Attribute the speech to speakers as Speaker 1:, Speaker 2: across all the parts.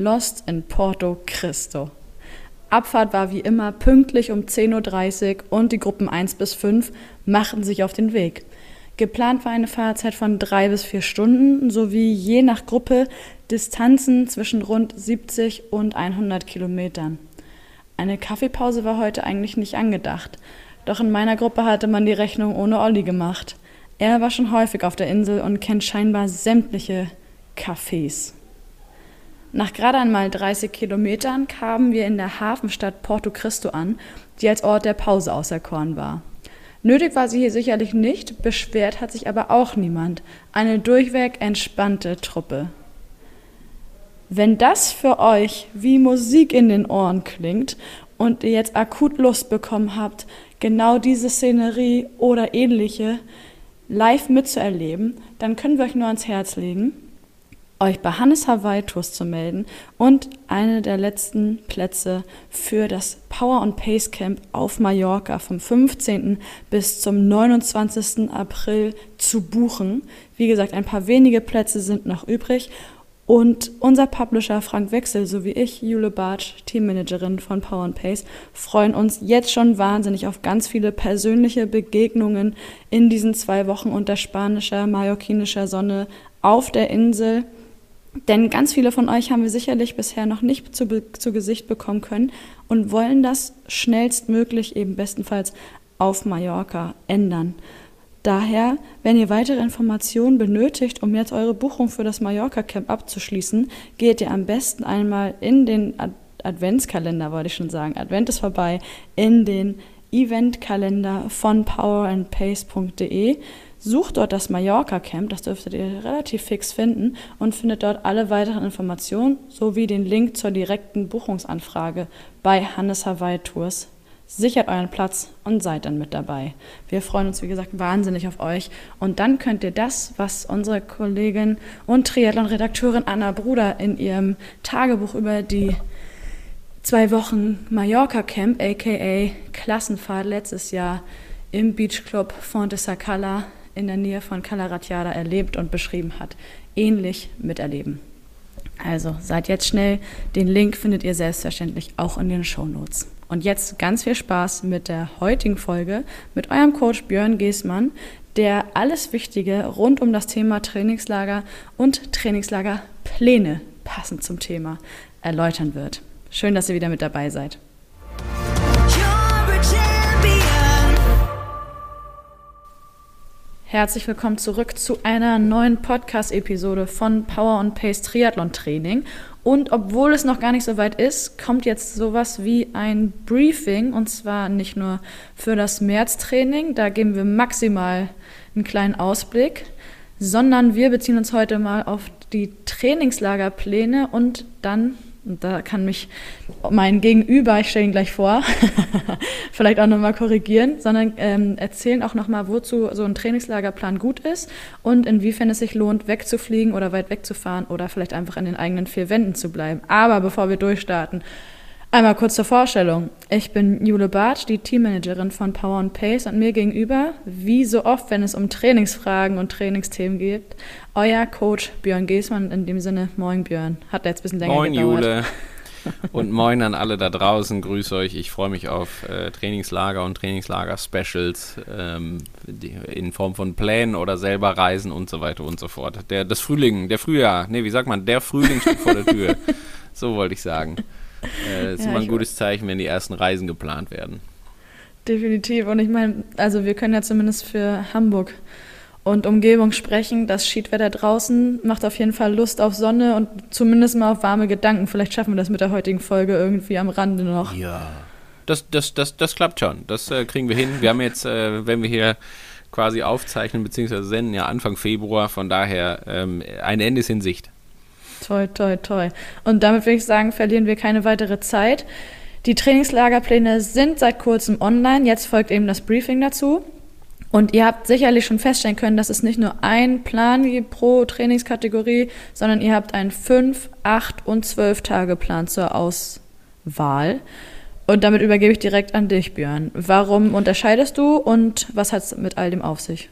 Speaker 1: Lost in Porto Cristo. Abfahrt war wie immer pünktlich um 10.30 Uhr und die Gruppen 1 bis 5 machten sich auf den Weg. Geplant war eine Fahrzeit von drei bis vier Stunden sowie je nach Gruppe Distanzen zwischen rund 70 und 100 Kilometern. Eine Kaffeepause war heute eigentlich nicht angedacht, doch in meiner Gruppe hatte man die Rechnung ohne Olli gemacht. Er war schon häufig auf der Insel und kennt scheinbar sämtliche Cafés. Nach gerade einmal 30 Kilometern kamen wir in der Hafenstadt Porto Cristo an, die als Ort der Pause auserkoren war. Nötig war sie hier sicherlich nicht, beschwert hat sich aber auch niemand. Eine durchweg entspannte Truppe. Wenn das für euch wie Musik in den Ohren klingt und ihr jetzt akut Lust bekommen habt, genau diese Szenerie oder ähnliche live mitzuerleben, dann können wir euch nur ans Herz legen euch bei Hannes Hawaii Tours zu melden und eine der letzten Plätze für das Power and Pace Camp auf Mallorca vom 15. bis zum 29. April zu buchen. Wie gesagt, ein paar wenige Plätze sind noch übrig und unser Publisher Frank Wechsel sowie ich, Jule Bartsch, Teammanagerin von Power and Pace, freuen uns jetzt schon wahnsinnig auf ganz viele persönliche Begegnungen in diesen zwei Wochen unter spanischer, mallorquinischer Sonne auf der Insel. Denn ganz viele von euch haben wir sicherlich bisher noch nicht zu, zu Gesicht bekommen können und wollen das schnellstmöglich eben bestenfalls auf Mallorca ändern. Daher, wenn ihr weitere Informationen benötigt, um jetzt eure Buchung für das Mallorca-Camp abzuschließen, geht ihr am besten einmal in den Ad Adventskalender, wollte ich schon sagen. Advent ist vorbei, in den Eventkalender von powerandpace.de. Sucht dort das Mallorca Camp, das dürftet ihr relativ fix finden und findet dort alle weiteren Informationen sowie den Link zur direkten Buchungsanfrage bei Hannes Hawaii Tours. Sichert euren Platz und seid dann mit dabei. Wir freuen uns, wie gesagt, wahnsinnig auf euch. Und dann könnt ihr das, was unsere Kollegin und Triathlon-Redakteurin Anna Bruder in ihrem Tagebuch über die zwei Wochen Mallorca Camp, aka Klassenfahrt letztes Jahr im Beach Club Fonte Sacala in der Nähe von Calaratiada erlebt und beschrieben hat, ähnlich miterleben. Also seid jetzt schnell, den Link findet ihr selbstverständlich auch in den Show Notes. Und jetzt ganz viel Spaß mit der heutigen Folge mit eurem Coach Björn Geßmann, der alles Wichtige rund um das Thema Trainingslager und Trainingslagerpläne passend zum Thema erläutern wird. Schön, dass ihr wieder mit dabei seid. Herzlich willkommen zurück zu einer neuen Podcast-Episode von Power und Pace Triathlon Training. Und obwohl es noch gar nicht so weit ist, kommt jetzt sowas wie ein Briefing und zwar nicht nur für das Märztraining, da geben wir maximal einen kleinen Ausblick, sondern wir beziehen uns heute mal auf die Trainingslagerpläne und dann und da kann mich mein Gegenüber, ich stelle ihn gleich vor, vielleicht auch nochmal korrigieren, sondern ähm, erzählen auch nochmal, wozu so ein Trainingslagerplan gut ist und inwiefern es sich lohnt, wegzufliegen oder weit wegzufahren oder vielleicht einfach in den eigenen vier Wänden zu bleiben. Aber bevor wir durchstarten, Einmal kurz zur Vorstellung. Ich bin Jule Bartsch, die Teammanagerin von Power and Pace und mir gegenüber, wie so oft, wenn es um Trainingsfragen und Trainingsthemen geht, euer Coach Björn Geßmann. In dem Sinne, moin Björn. Hat jetzt ein bisschen länger
Speaker 2: moin,
Speaker 1: gedauert.
Speaker 2: Moin Jule. Und moin an alle da draußen. Grüß euch. Ich freue mich auf äh, Trainingslager und Trainingslager-Specials ähm, in Form von Plänen oder selber Reisen und so weiter und so fort. Der, das Frühling, der Frühjahr, nee, wie sagt man, der Frühling steht vor der Tür. So wollte ich sagen. Äh, das ist ja, immer ein gutes Zeichen, wenn die ersten Reisen geplant werden.
Speaker 1: Definitiv. Und ich meine, also wir können ja zumindest für Hamburg und Umgebung sprechen. Das Schiedwetter draußen macht auf jeden Fall Lust auf Sonne und zumindest mal auf warme Gedanken. Vielleicht schaffen wir das mit der heutigen Folge irgendwie am Rande noch.
Speaker 2: Ja. Das, das, das, das klappt schon. Das äh, kriegen wir hin. Wir haben jetzt, äh, wenn wir hier quasi aufzeichnen bzw. senden, ja Anfang Februar. Von daher ähm, ein Ende ist in Sicht.
Speaker 1: Toi, toi, toi. Und damit würde ich sagen, verlieren wir keine weitere Zeit. Die Trainingslagerpläne sind seit kurzem online. Jetzt folgt eben das Briefing dazu. Und ihr habt sicherlich schon feststellen können, dass es nicht nur einen Plan gibt pro Trainingskategorie, sondern ihr habt einen 5, 8 und 12 Tage Plan zur Auswahl. Und damit übergebe ich direkt an dich, Björn. Warum unterscheidest du und was hat es mit all dem auf sich?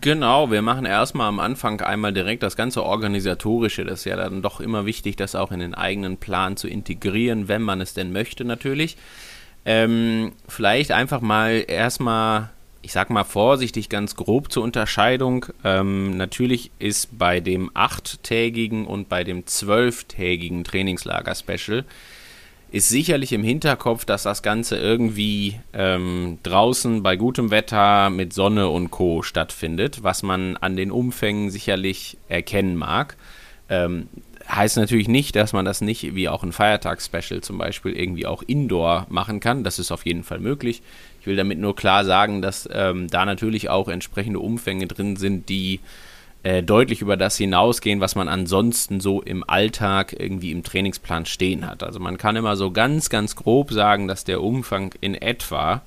Speaker 2: Genau, wir machen erstmal am Anfang einmal direkt das ganze Organisatorische. Das ist ja dann doch immer wichtig, das auch in den eigenen Plan zu integrieren, wenn man es denn möchte natürlich. Ähm, vielleicht einfach mal erstmal, ich sag mal vorsichtig, ganz grob zur Unterscheidung. Ähm, natürlich ist bei dem achttägigen und bei dem zwölftägigen Trainingslager-Special ist sicherlich im Hinterkopf, dass das Ganze irgendwie ähm, draußen bei gutem Wetter mit Sonne und Co. stattfindet, was man an den Umfängen sicherlich erkennen mag. Ähm, heißt natürlich nicht, dass man das nicht wie auch ein Feiertagsspecial zum Beispiel irgendwie auch indoor machen kann. Das ist auf jeden Fall möglich. Ich will damit nur klar sagen, dass ähm, da natürlich auch entsprechende Umfänge drin sind, die äh, deutlich über das hinausgehen, was man ansonsten so im Alltag irgendwie im Trainingsplan stehen hat. Also man kann immer so ganz, ganz grob sagen, dass der Umfang in etwa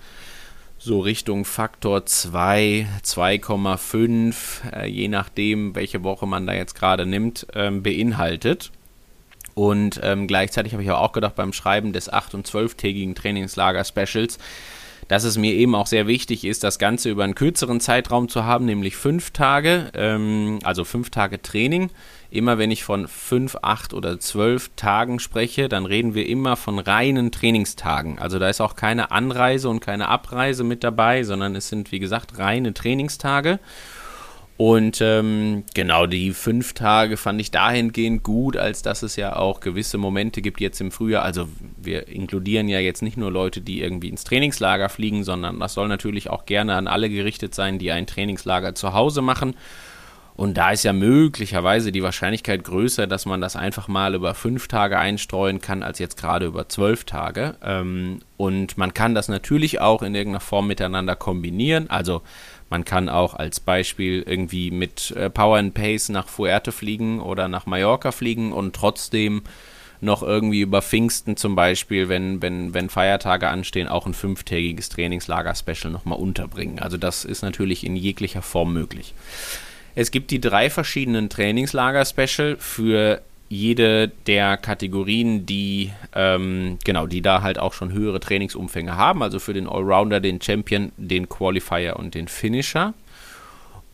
Speaker 2: so Richtung Faktor 2, 2,5, äh, je nachdem, welche Woche man da jetzt gerade nimmt, ähm, beinhaltet. Und ähm, gleichzeitig habe ich auch gedacht beim Schreiben des 8- und 12-tägigen Trainingslager-Specials, dass es mir eben auch sehr wichtig ist, das Ganze über einen kürzeren Zeitraum zu haben, nämlich fünf Tage, ähm, also fünf Tage Training. Immer wenn ich von fünf, acht oder zwölf Tagen spreche, dann reden wir immer von reinen Trainingstagen. Also da ist auch keine Anreise und keine Abreise mit dabei, sondern es sind, wie gesagt, reine Trainingstage. Und ähm, genau, die fünf Tage fand ich dahingehend gut, als dass es ja auch gewisse Momente gibt jetzt im Frühjahr. Also wir inkludieren ja jetzt nicht nur Leute, die irgendwie ins Trainingslager fliegen, sondern das soll natürlich auch gerne an alle gerichtet sein, die ein Trainingslager zu Hause machen. Und da ist ja möglicherweise die Wahrscheinlichkeit größer, dass man das einfach mal über fünf Tage einstreuen kann, als jetzt gerade über zwölf Tage. Ähm, und man kann das natürlich auch in irgendeiner Form miteinander kombinieren. Also man kann auch als Beispiel irgendwie mit äh, Power and Pace nach Fuerte fliegen oder nach Mallorca fliegen und trotzdem noch irgendwie über Pfingsten zum Beispiel, wenn, wenn, wenn Feiertage anstehen, auch ein fünftägiges Trainingslager-Special nochmal unterbringen. Also das ist natürlich in jeglicher Form möglich. Es gibt die drei verschiedenen Trainingslager-Special für jede der Kategorien, die ähm, genau, die da halt auch schon höhere Trainingsumfänge haben, also für den Allrounder, den Champion, den Qualifier und den Finisher.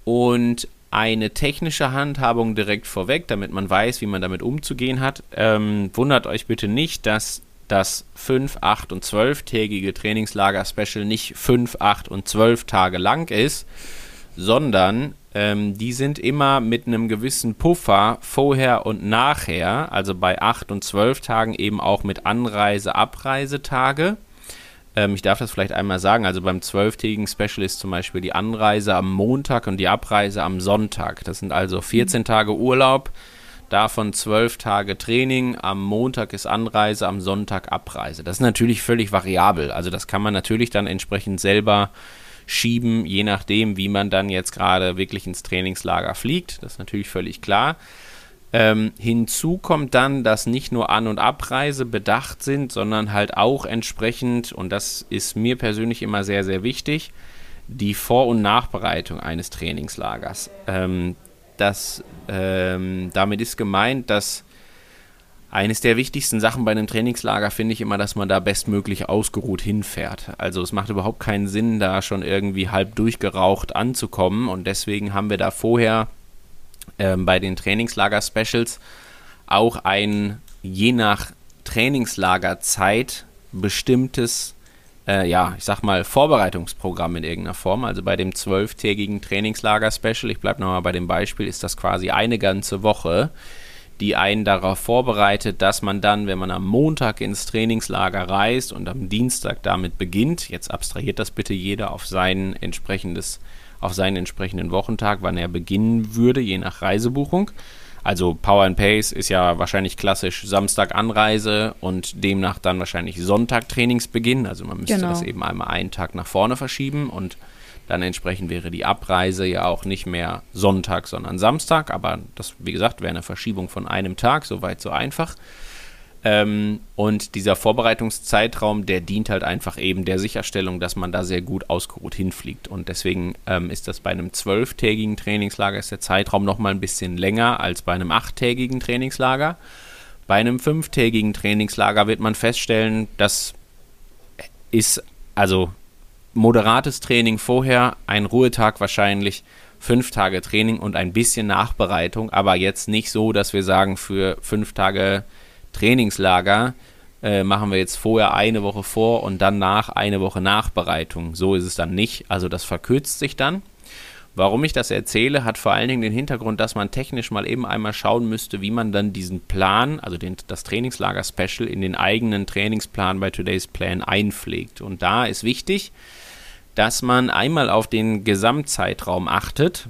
Speaker 2: Und eine technische Handhabung direkt vorweg, damit man weiß, wie man damit umzugehen hat. Ähm, wundert euch bitte nicht, dass das 5, 8 und 12-tägige Trainingslager-Special nicht 5, 8 und 12 Tage lang ist, sondern ähm, die sind immer mit einem gewissen Puffer vorher und nachher, also bei 8 und 12 Tagen eben auch mit Anreise, Abreisetage. Ähm, ich darf das vielleicht einmal sagen, also beim 12-tägigen Special ist zum Beispiel die Anreise am Montag und die Abreise am Sonntag. Das sind also 14 Tage Urlaub, davon 12 Tage Training, am Montag ist Anreise, am Sonntag Abreise. Das ist natürlich völlig variabel, also das kann man natürlich dann entsprechend selber schieben, je nachdem, wie man dann jetzt gerade wirklich ins Trainingslager fliegt. Das ist natürlich völlig klar. Ähm, hinzu kommt dann, dass nicht nur An- und Abreise bedacht sind, sondern halt auch entsprechend, und das ist mir persönlich immer sehr, sehr wichtig, die Vor- und Nachbereitung eines Trainingslagers. Ähm, das, ähm, damit ist gemeint, dass eines der wichtigsten Sachen bei einem Trainingslager finde ich immer, dass man da bestmöglich ausgeruht hinfährt. Also es macht überhaupt keinen Sinn, da schon irgendwie halb durchgeraucht anzukommen und deswegen haben wir da vorher ähm, bei den Trainingslager-Specials auch ein je nach Trainingslagerzeit bestimmtes, äh, ja, ich sag mal, Vorbereitungsprogramm in irgendeiner Form. Also bei dem zwölftägigen Trainingslager-Special, ich bleibe nochmal bei dem Beispiel, ist das quasi eine ganze Woche die einen darauf vorbereitet, dass man dann, wenn man am Montag ins Trainingslager reist und am Dienstag damit beginnt, jetzt abstrahiert das bitte jeder auf sein entsprechendes, auf seinen entsprechenden Wochentag, wann er beginnen würde, je nach Reisebuchung. Also Power and Pace ist ja wahrscheinlich klassisch Samstag Anreise und demnach dann wahrscheinlich Sonntag Trainingsbeginn. Also man müsste genau. das eben einmal einen Tag nach vorne verschieben und dann entsprechend wäre die Abreise ja auch nicht mehr Sonntag, sondern Samstag. Aber das, wie gesagt, wäre eine Verschiebung von einem Tag, soweit so einfach. Ähm, und dieser Vorbereitungszeitraum, der dient halt einfach eben der Sicherstellung, dass man da sehr gut ausgeruht hinfliegt. Und deswegen ähm, ist das bei einem zwölftägigen Trainingslager ist der Zeitraum noch mal ein bisschen länger als bei einem achttägigen Trainingslager. Bei einem fünftägigen Trainingslager wird man feststellen, das ist also moderates Training vorher, ein Ruhetag wahrscheinlich, fünf Tage Training und ein bisschen Nachbereitung, aber jetzt nicht so, dass wir sagen, für fünf Tage Trainingslager äh, machen wir jetzt vorher eine Woche vor und dann nach eine Woche Nachbereitung. So ist es dann nicht. Also das verkürzt sich dann. Warum ich das erzähle, hat vor allen Dingen den Hintergrund, dass man technisch mal eben einmal schauen müsste, wie man dann diesen Plan, also den, das Trainingslager-Special, in den eigenen Trainingsplan bei Today's Plan einpflegt. Und da ist wichtig, dass man einmal auf den Gesamtzeitraum achtet,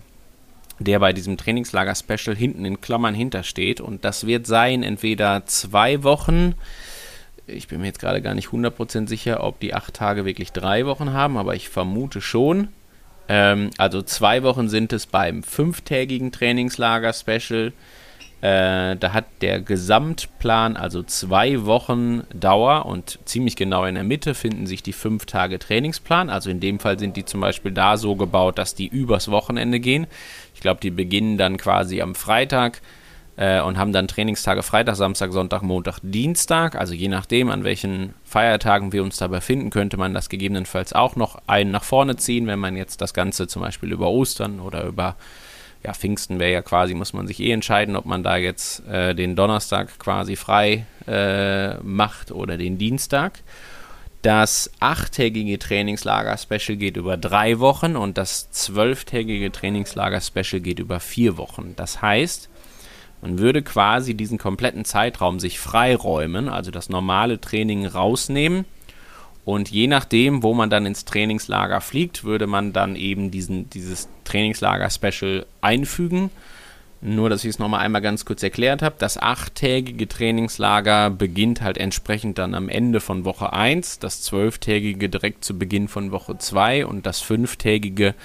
Speaker 2: der bei diesem Trainingslager-Special hinten in Klammern hintersteht. Und das wird sein entweder zwei Wochen, ich bin mir jetzt gerade gar nicht 100% sicher, ob die acht Tage wirklich drei Wochen haben, aber ich vermute schon. Ähm, also zwei Wochen sind es beim fünftägigen Trainingslager-Special. Äh, da hat der Gesamtplan also zwei Wochen Dauer und ziemlich genau in der Mitte finden sich die fünf Tage Trainingsplan. Also in dem Fall sind die zum Beispiel da so gebaut, dass die übers Wochenende gehen. Ich glaube, die beginnen dann quasi am Freitag äh, und haben dann Trainingstage Freitag, Samstag, Sonntag, Montag, Dienstag. Also je nachdem, an welchen Feiertagen wir uns da befinden, könnte man das gegebenenfalls auch noch einen nach vorne ziehen, wenn man jetzt das Ganze zum Beispiel über Ostern oder über ja, Pfingsten wäre ja quasi, muss man sich eh entscheiden, ob man da jetzt äh, den Donnerstag quasi frei äh, macht oder den Dienstag. Das achttägige Trainingslager-Special geht über drei Wochen und das zwölftägige Trainingslager-Special geht über vier Wochen. Das heißt, man würde quasi diesen kompletten Zeitraum sich freiräumen, also das normale Training rausnehmen. Und je nachdem, wo man dann ins Trainingslager fliegt, würde man dann eben diesen, dieses Trainingslager-Special einfügen. Nur, dass ich es nochmal einmal ganz kurz erklärt habe. Das achttägige Trainingslager beginnt halt entsprechend dann am Ende von Woche 1, das zwölftägige direkt zu Beginn von Woche 2 und das fünftägige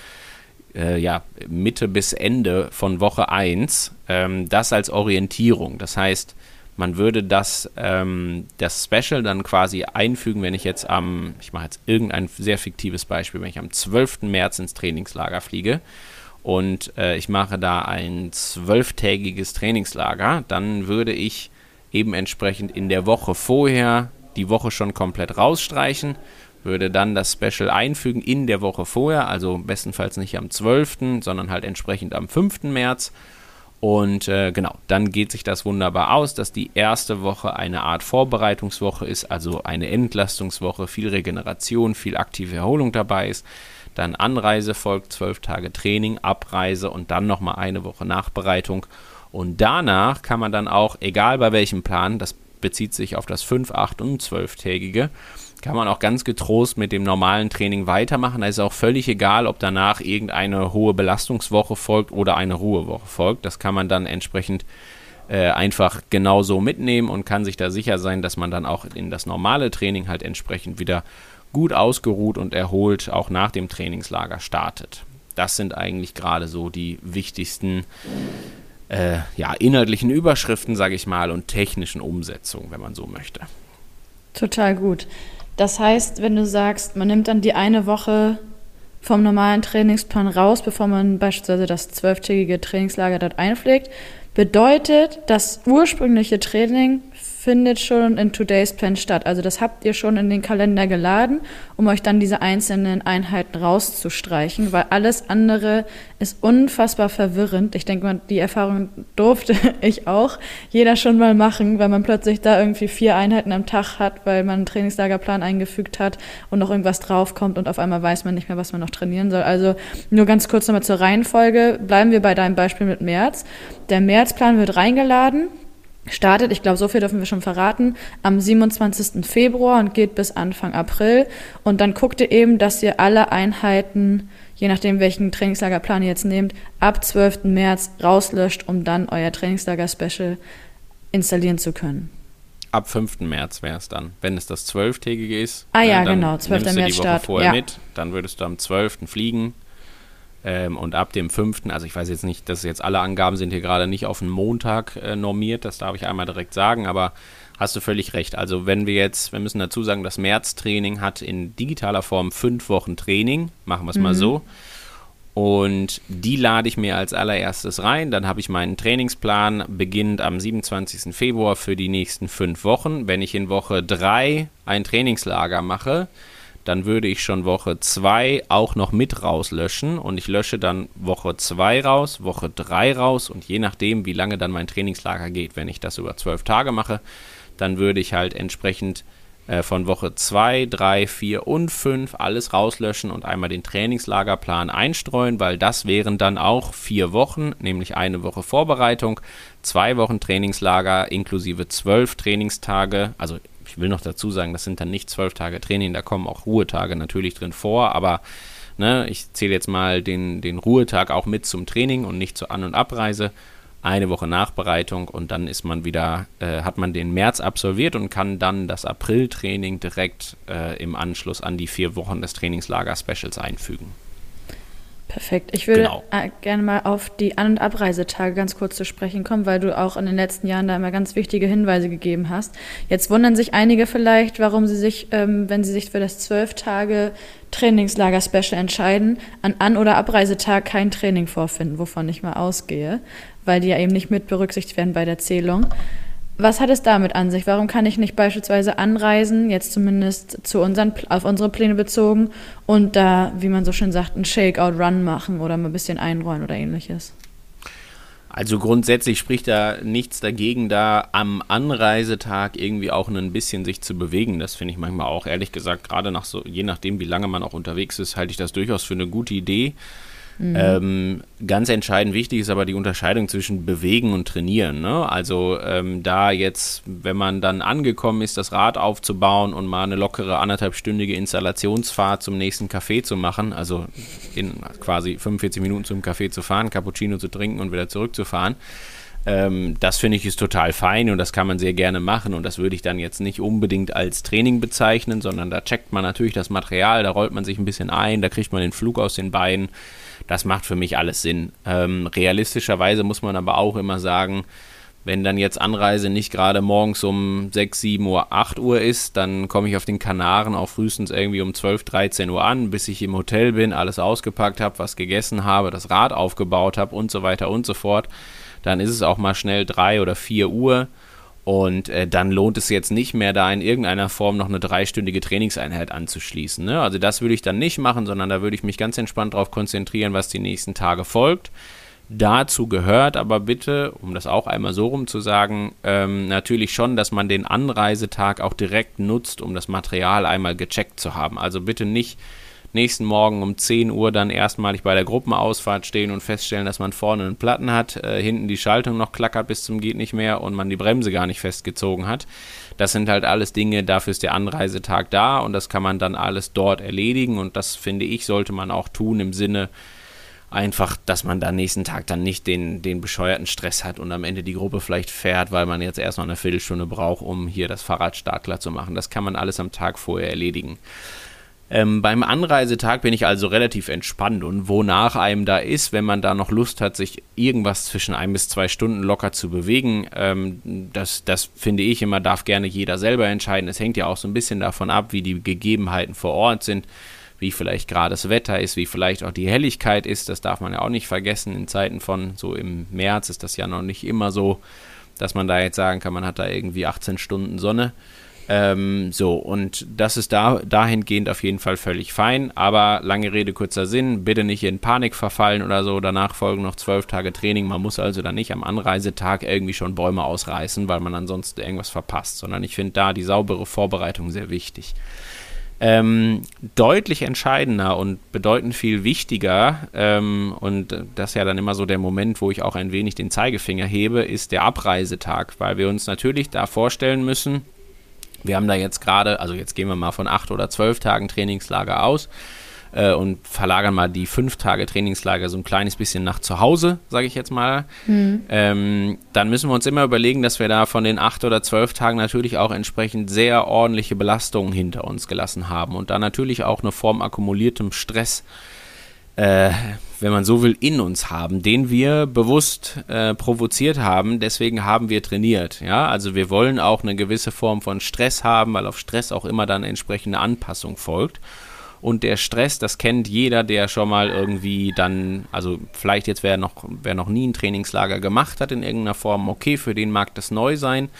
Speaker 2: äh, ja, Mitte bis Ende von Woche 1, ähm, das als Orientierung. Das heißt, man würde das, ähm, das Special dann quasi einfügen, wenn ich jetzt am, ich mache jetzt irgendein sehr fiktives Beispiel, wenn ich am 12. März ins Trainingslager fliege und äh, ich mache da ein zwölftägiges Trainingslager, dann würde ich eben entsprechend in der Woche vorher die Woche schon komplett rausstreichen würde dann das Special einfügen in der Woche vorher, also bestenfalls nicht am 12., sondern halt entsprechend am 5. März. Und äh, genau, dann geht sich das wunderbar aus, dass die erste Woche eine Art Vorbereitungswoche ist, also eine Entlastungswoche, viel Regeneration, viel aktive Erholung dabei ist. Dann Anreise folgt, zwölf Tage Training, Abreise und dann nochmal eine Woche Nachbereitung. Und danach kann man dann auch, egal bei welchem Plan, das bezieht sich auf das 5, 8 und 12-tägige, kann man auch ganz getrost mit dem normalen Training weitermachen. Da ist auch völlig egal, ob danach irgendeine hohe Belastungswoche folgt oder eine Ruhewoche folgt. Das kann man dann entsprechend äh, einfach genauso mitnehmen und kann sich da sicher sein, dass man dann auch in das normale Training halt entsprechend wieder gut ausgeruht und erholt auch nach dem Trainingslager startet. Das sind eigentlich gerade so die wichtigsten äh, ja, inhaltlichen Überschriften, sage ich mal, und technischen Umsetzungen, wenn man so möchte.
Speaker 1: Total gut. Das heißt, wenn du sagst, man nimmt dann die eine Woche vom normalen Trainingsplan raus, bevor man beispielsweise das zwölftägige Trainingslager dort einpflegt, bedeutet das ursprüngliche Training findet schon in Today's Plan statt. Also das habt ihr schon in den Kalender geladen, um euch dann diese einzelnen Einheiten rauszustreichen, weil alles andere ist unfassbar verwirrend. Ich denke mal, die Erfahrung durfte ich auch jeder schon mal machen, weil man plötzlich da irgendwie vier Einheiten am Tag hat, weil man einen Trainingslagerplan eingefügt hat und noch irgendwas draufkommt und auf einmal weiß man nicht mehr, was man noch trainieren soll. Also nur ganz kurz nochmal zur Reihenfolge. Bleiben wir bei deinem Beispiel mit März. Der Märzplan wird reingeladen startet, ich glaube, so viel dürfen wir schon verraten, am 27. Februar und geht bis Anfang April. Und dann guckt ihr eben, dass ihr alle Einheiten, je nachdem, welchen Trainingslagerplan ihr jetzt nehmt, ab 12. März rauslöscht, um dann euer Trainingslager-Special installieren zu können.
Speaker 2: Ab 5. März wäre es dann. Wenn es das 12-tägige ist,
Speaker 1: ah, ja, äh, dann genau, 12.
Speaker 2: nimmst
Speaker 1: du
Speaker 2: die Woche Start. vorher ja. mit, dann würdest du am 12. fliegen, ähm, und ab dem 5., also ich weiß jetzt nicht, dass jetzt alle Angaben sind hier gerade nicht auf den Montag äh, normiert, das darf ich einmal direkt sagen, aber hast du völlig recht. Also wenn wir jetzt, wir müssen dazu sagen, das März-Training hat in digitaler Form fünf Wochen Training, machen wir es mhm. mal so. Und die lade ich mir als allererstes rein. Dann habe ich meinen Trainingsplan beginnend am 27. Februar für die nächsten fünf Wochen. Wenn ich in Woche drei ein Trainingslager mache, dann würde ich schon Woche 2 auch noch mit rauslöschen und ich lösche dann Woche 2 raus, Woche 3 raus und je nachdem, wie lange dann mein Trainingslager geht, wenn ich das über 12 Tage mache, dann würde ich halt entsprechend äh, von Woche 2, 3, 4 und 5 alles rauslöschen und einmal den Trainingslagerplan einstreuen, weil das wären dann auch vier Wochen, nämlich eine Woche Vorbereitung, zwei Wochen Trainingslager inklusive zwölf Trainingstage. Also ich will noch dazu sagen, das sind dann nicht zwölf Tage Training, da kommen auch Ruhetage natürlich drin vor, aber ne, ich zähle jetzt mal den, den Ruhetag auch mit zum Training und nicht zur An- und Abreise eine Woche Nachbereitung und dann ist man wieder, äh, hat man den März absolviert und kann dann das April-Training direkt äh, im Anschluss an die vier Wochen des Trainingslager-Specials einfügen.
Speaker 1: Perfekt. Ich würde genau. Äh, gerne mal auf die An- und Abreisetage ganz kurz zu sprechen kommen, weil du auch in den letzten Jahren da immer ganz wichtige Hinweise gegeben hast. Jetzt wundern sich einige vielleicht, warum sie sich, ähm, wenn sie sich für das zwölf Tage Trainingslager-Special entscheiden, an An- oder Abreisetag kein Training vorfinden, wovon ich mal ausgehe weil die ja eben nicht mit berücksichtigt werden bei der Zählung. Was hat es damit an sich? Warum kann ich nicht beispielsweise anreisen, jetzt zumindest zu unseren, auf unsere Pläne bezogen, und da, wie man so schön sagt, einen Shakeout-Run machen oder mal ein bisschen einrollen oder ähnliches?
Speaker 2: Also grundsätzlich spricht da nichts dagegen, da am Anreisetag irgendwie auch ein bisschen sich zu bewegen. Das finde ich manchmal auch, ehrlich gesagt, gerade nach so, je nachdem, wie lange man auch unterwegs ist, halte ich das durchaus für eine gute Idee. Mhm. Ähm, ganz entscheidend wichtig ist aber die Unterscheidung zwischen Bewegen und Trainieren. Ne? Also ähm, da jetzt, wenn man dann angekommen ist, das Rad aufzubauen und mal eine lockere anderthalbstündige Installationsfahrt zum nächsten Café zu machen, also in quasi 45 Minuten zum Café zu fahren, Cappuccino zu trinken und wieder zurückzufahren, ähm, das finde ich ist total fein und das kann man sehr gerne machen und das würde ich dann jetzt nicht unbedingt als Training bezeichnen, sondern da checkt man natürlich das Material, da rollt man sich ein bisschen ein, da kriegt man den Flug aus den Beinen das macht für mich alles Sinn. Ähm, realistischerweise muss man aber auch immer sagen, wenn dann jetzt Anreise nicht gerade morgens um 6, 7 Uhr, 8 Uhr ist, dann komme ich auf den Kanaren auch frühestens irgendwie um 12, 13 Uhr an, bis ich im Hotel bin, alles ausgepackt habe, was gegessen habe, das Rad aufgebaut habe und so weiter und so fort. Dann ist es auch mal schnell 3 oder 4 Uhr. Und äh, dann lohnt es jetzt nicht mehr, da in irgendeiner Form noch eine dreistündige Trainingseinheit anzuschließen. Ne? Also das würde ich dann nicht machen, sondern da würde ich mich ganz entspannt darauf konzentrieren, was die nächsten Tage folgt. Dazu gehört aber bitte, um das auch einmal so rum zu sagen, ähm, natürlich schon, dass man den Anreisetag auch direkt nutzt, um das Material einmal gecheckt zu haben. Also bitte nicht nächsten Morgen um 10 Uhr dann erstmalig bei der Gruppenausfahrt stehen und feststellen, dass man vorne einen Platten hat, äh, hinten die Schaltung noch klackert bis zum geht nicht mehr und man die Bremse gar nicht festgezogen hat. Das sind halt alles Dinge, dafür ist der Anreisetag da und das kann man dann alles dort erledigen und das finde ich, sollte man auch tun im Sinne, einfach, dass man dann nächsten Tag dann nicht den, den bescheuerten Stress hat und am Ende die Gruppe vielleicht fährt, weil man jetzt erst noch eine Viertelstunde braucht, um hier das Fahrrad startklar zu machen. Das kann man alles am Tag vorher erledigen. Ähm, beim Anreisetag bin ich also relativ entspannt und wonach einem da ist, wenn man da noch Lust hat, sich irgendwas zwischen ein bis zwei Stunden locker zu bewegen, ähm, das, das finde ich immer, darf gerne jeder selber entscheiden. Es hängt ja auch so ein bisschen davon ab, wie die Gegebenheiten vor Ort sind, wie vielleicht gerade das Wetter ist, wie vielleicht auch die Helligkeit ist. Das darf man ja auch nicht vergessen. In Zeiten von so im März ist das ja noch nicht immer so, dass man da jetzt sagen kann, man hat da irgendwie 18 Stunden Sonne. Ähm, so, und das ist da, dahingehend auf jeden Fall völlig fein, aber lange Rede, kurzer Sinn, bitte nicht in Panik verfallen oder so, danach folgen noch zwölf Tage Training, man muss also dann nicht am Anreisetag irgendwie schon Bäume ausreißen, weil man ansonsten irgendwas verpasst, sondern ich finde da die saubere Vorbereitung sehr wichtig. Ähm, deutlich entscheidender und bedeutend viel wichtiger, ähm, und das ist ja dann immer so der Moment, wo ich auch ein wenig den Zeigefinger hebe, ist der Abreisetag, weil wir uns natürlich da vorstellen müssen, wir haben da jetzt gerade, also jetzt gehen wir mal von acht oder zwölf Tagen Trainingslager aus äh, und verlagern mal die fünf Tage Trainingslager so ein kleines bisschen nach zu Hause, sage ich jetzt mal. Mhm. Ähm, dann müssen wir uns immer überlegen, dass wir da von den acht oder zwölf Tagen natürlich auch entsprechend sehr ordentliche Belastungen hinter uns gelassen haben und da natürlich auch eine Form akkumuliertem Stress äh, wenn man so will, in uns haben, den wir bewusst äh, provoziert haben. Deswegen haben wir trainiert. Ja, also wir wollen auch eine gewisse Form von Stress haben, weil auf Stress auch immer dann entsprechende Anpassung folgt. Und der Stress, das kennt jeder, der schon mal irgendwie dann, also vielleicht jetzt wer noch, wer noch nie ein Trainingslager gemacht hat in irgendeiner Form, okay, für den mag das neu sein.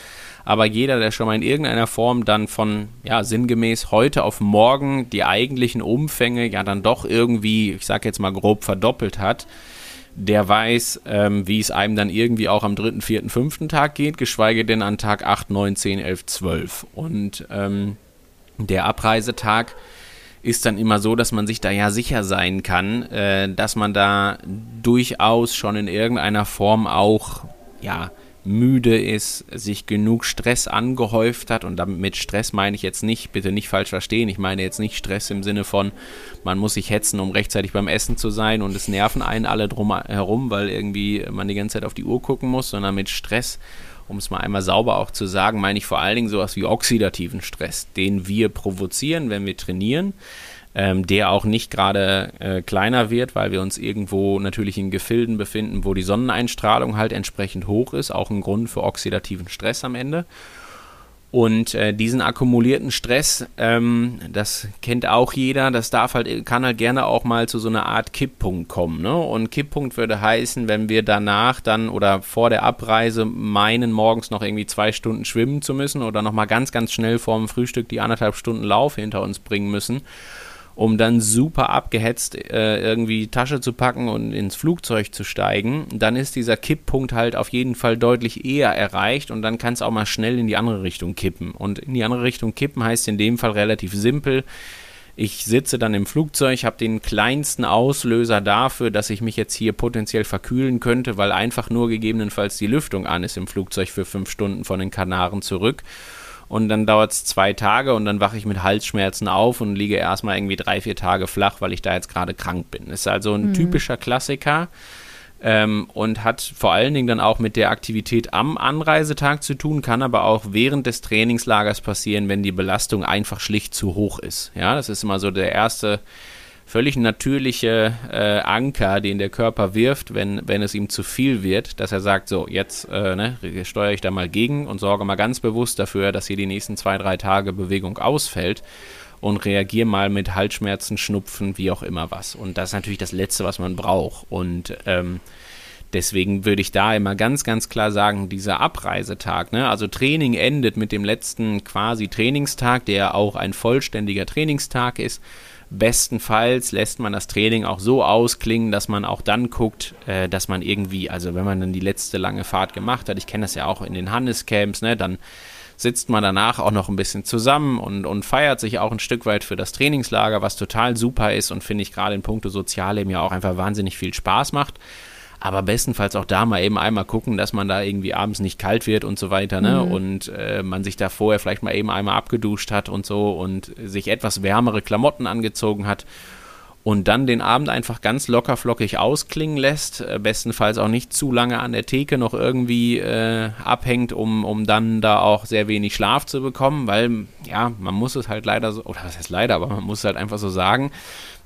Speaker 2: Aber jeder, der schon mal in irgendeiner Form dann von, ja, sinngemäß heute auf morgen die eigentlichen Umfänge ja dann doch irgendwie, ich sag jetzt mal grob verdoppelt hat, der weiß, ähm, wie es einem dann irgendwie auch am dritten, vierten, fünften Tag geht, geschweige denn an Tag 8, 9, 10, 11, 12. Und ähm, der Abreisetag ist dann immer so, dass man sich da ja sicher sein kann, äh, dass man da durchaus schon in irgendeiner Form auch, ja, müde ist, sich genug Stress angehäuft hat und damit mit Stress meine ich jetzt nicht, bitte nicht falsch verstehen, ich meine jetzt nicht Stress im Sinne von, man muss sich hetzen, um rechtzeitig beim Essen zu sein und es nerven einen alle drum herum, weil irgendwie man die ganze Zeit auf die Uhr gucken muss, sondern mit Stress, um es mal einmal sauber auch zu sagen, meine ich vor allen Dingen sowas wie oxidativen Stress, den wir provozieren, wenn wir trainieren ähm, der auch nicht gerade äh, kleiner wird, weil wir uns irgendwo natürlich in Gefilden befinden, wo die Sonneneinstrahlung halt entsprechend hoch ist, auch ein Grund für oxidativen Stress am Ende. Und äh, diesen akkumulierten Stress, ähm, das kennt auch jeder, das darf halt, kann halt gerne auch mal zu so einer Art Kipppunkt kommen. Ne? Und Kipppunkt würde heißen, wenn wir danach dann oder vor der Abreise meinen, morgens noch irgendwie zwei Stunden schwimmen zu müssen oder nochmal ganz, ganz schnell vorm Frühstück die anderthalb Stunden Lauf hinter uns bringen müssen um dann super abgehetzt äh, irgendwie Tasche zu packen und ins Flugzeug zu steigen, dann ist dieser Kipppunkt halt auf jeden Fall deutlich eher erreicht und dann kann es auch mal schnell in die andere Richtung kippen. Und in die andere Richtung kippen heißt in dem Fall relativ simpel. Ich sitze dann im Flugzeug, habe den kleinsten Auslöser dafür, dass ich mich jetzt hier potenziell verkühlen könnte, weil einfach nur gegebenenfalls die Lüftung an ist im Flugzeug für fünf Stunden von den Kanaren zurück und dann dauert es zwei Tage und dann wache ich mit Halsschmerzen auf und liege erstmal irgendwie drei, vier Tage flach, weil ich da jetzt gerade krank bin. Ist also ein mhm. typischer Klassiker. Ähm, und hat vor allen Dingen dann auch mit der Aktivität am Anreisetag zu tun, kann aber auch während des Trainingslagers passieren, wenn die Belastung einfach schlicht zu hoch ist. Ja, das ist immer so der erste völlig natürliche äh, Anker, den der Körper wirft, wenn, wenn es ihm zu viel wird, dass er sagt, so, jetzt äh, ne, steuere ich da mal gegen und sorge mal ganz bewusst dafür, dass hier die nächsten zwei, drei Tage Bewegung ausfällt und reagiere mal mit Halsschmerzen, Schnupfen, wie auch immer was. Und das ist natürlich das Letzte, was man braucht. Und ähm, Deswegen würde ich da immer ganz, ganz klar sagen, dieser Abreisetag, ne? also Training endet mit dem letzten quasi Trainingstag, der auch ein vollständiger Trainingstag ist. Bestenfalls lässt man das Training auch so ausklingen, dass man auch dann guckt, äh, dass man irgendwie, also wenn man dann die letzte lange Fahrt gemacht hat, ich kenne das ja auch in den Hannescamps, ne, dann sitzt man danach auch noch ein bisschen zusammen und, und feiert sich auch ein Stück weit für das Trainingslager, was total super ist und finde ich gerade in puncto Sozialleben ja auch einfach wahnsinnig viel Spaß macht aber bestenfalls auch da mal eben einmal gucken, dass man da irgendwie abends nicht kalt wird und so weiter, ne? Mhm. Und äh, man sich da vorher vielleicht mal eben einmal abgeduscht hat und so und sich etwas wärmere Klamotten angezogen hat und dann den Abend einfach ganz locker flockig ausklingen lässt, äh, bestenfalls auch nicht zu lange an der Theke noch irgendwie äh, abhängt, um, um dann da auch sehr wenig Schlaf zu bekommen, weil ja, man muss es halt leider so, oder was heißt leider, aber man muss es halt einfach so sagen,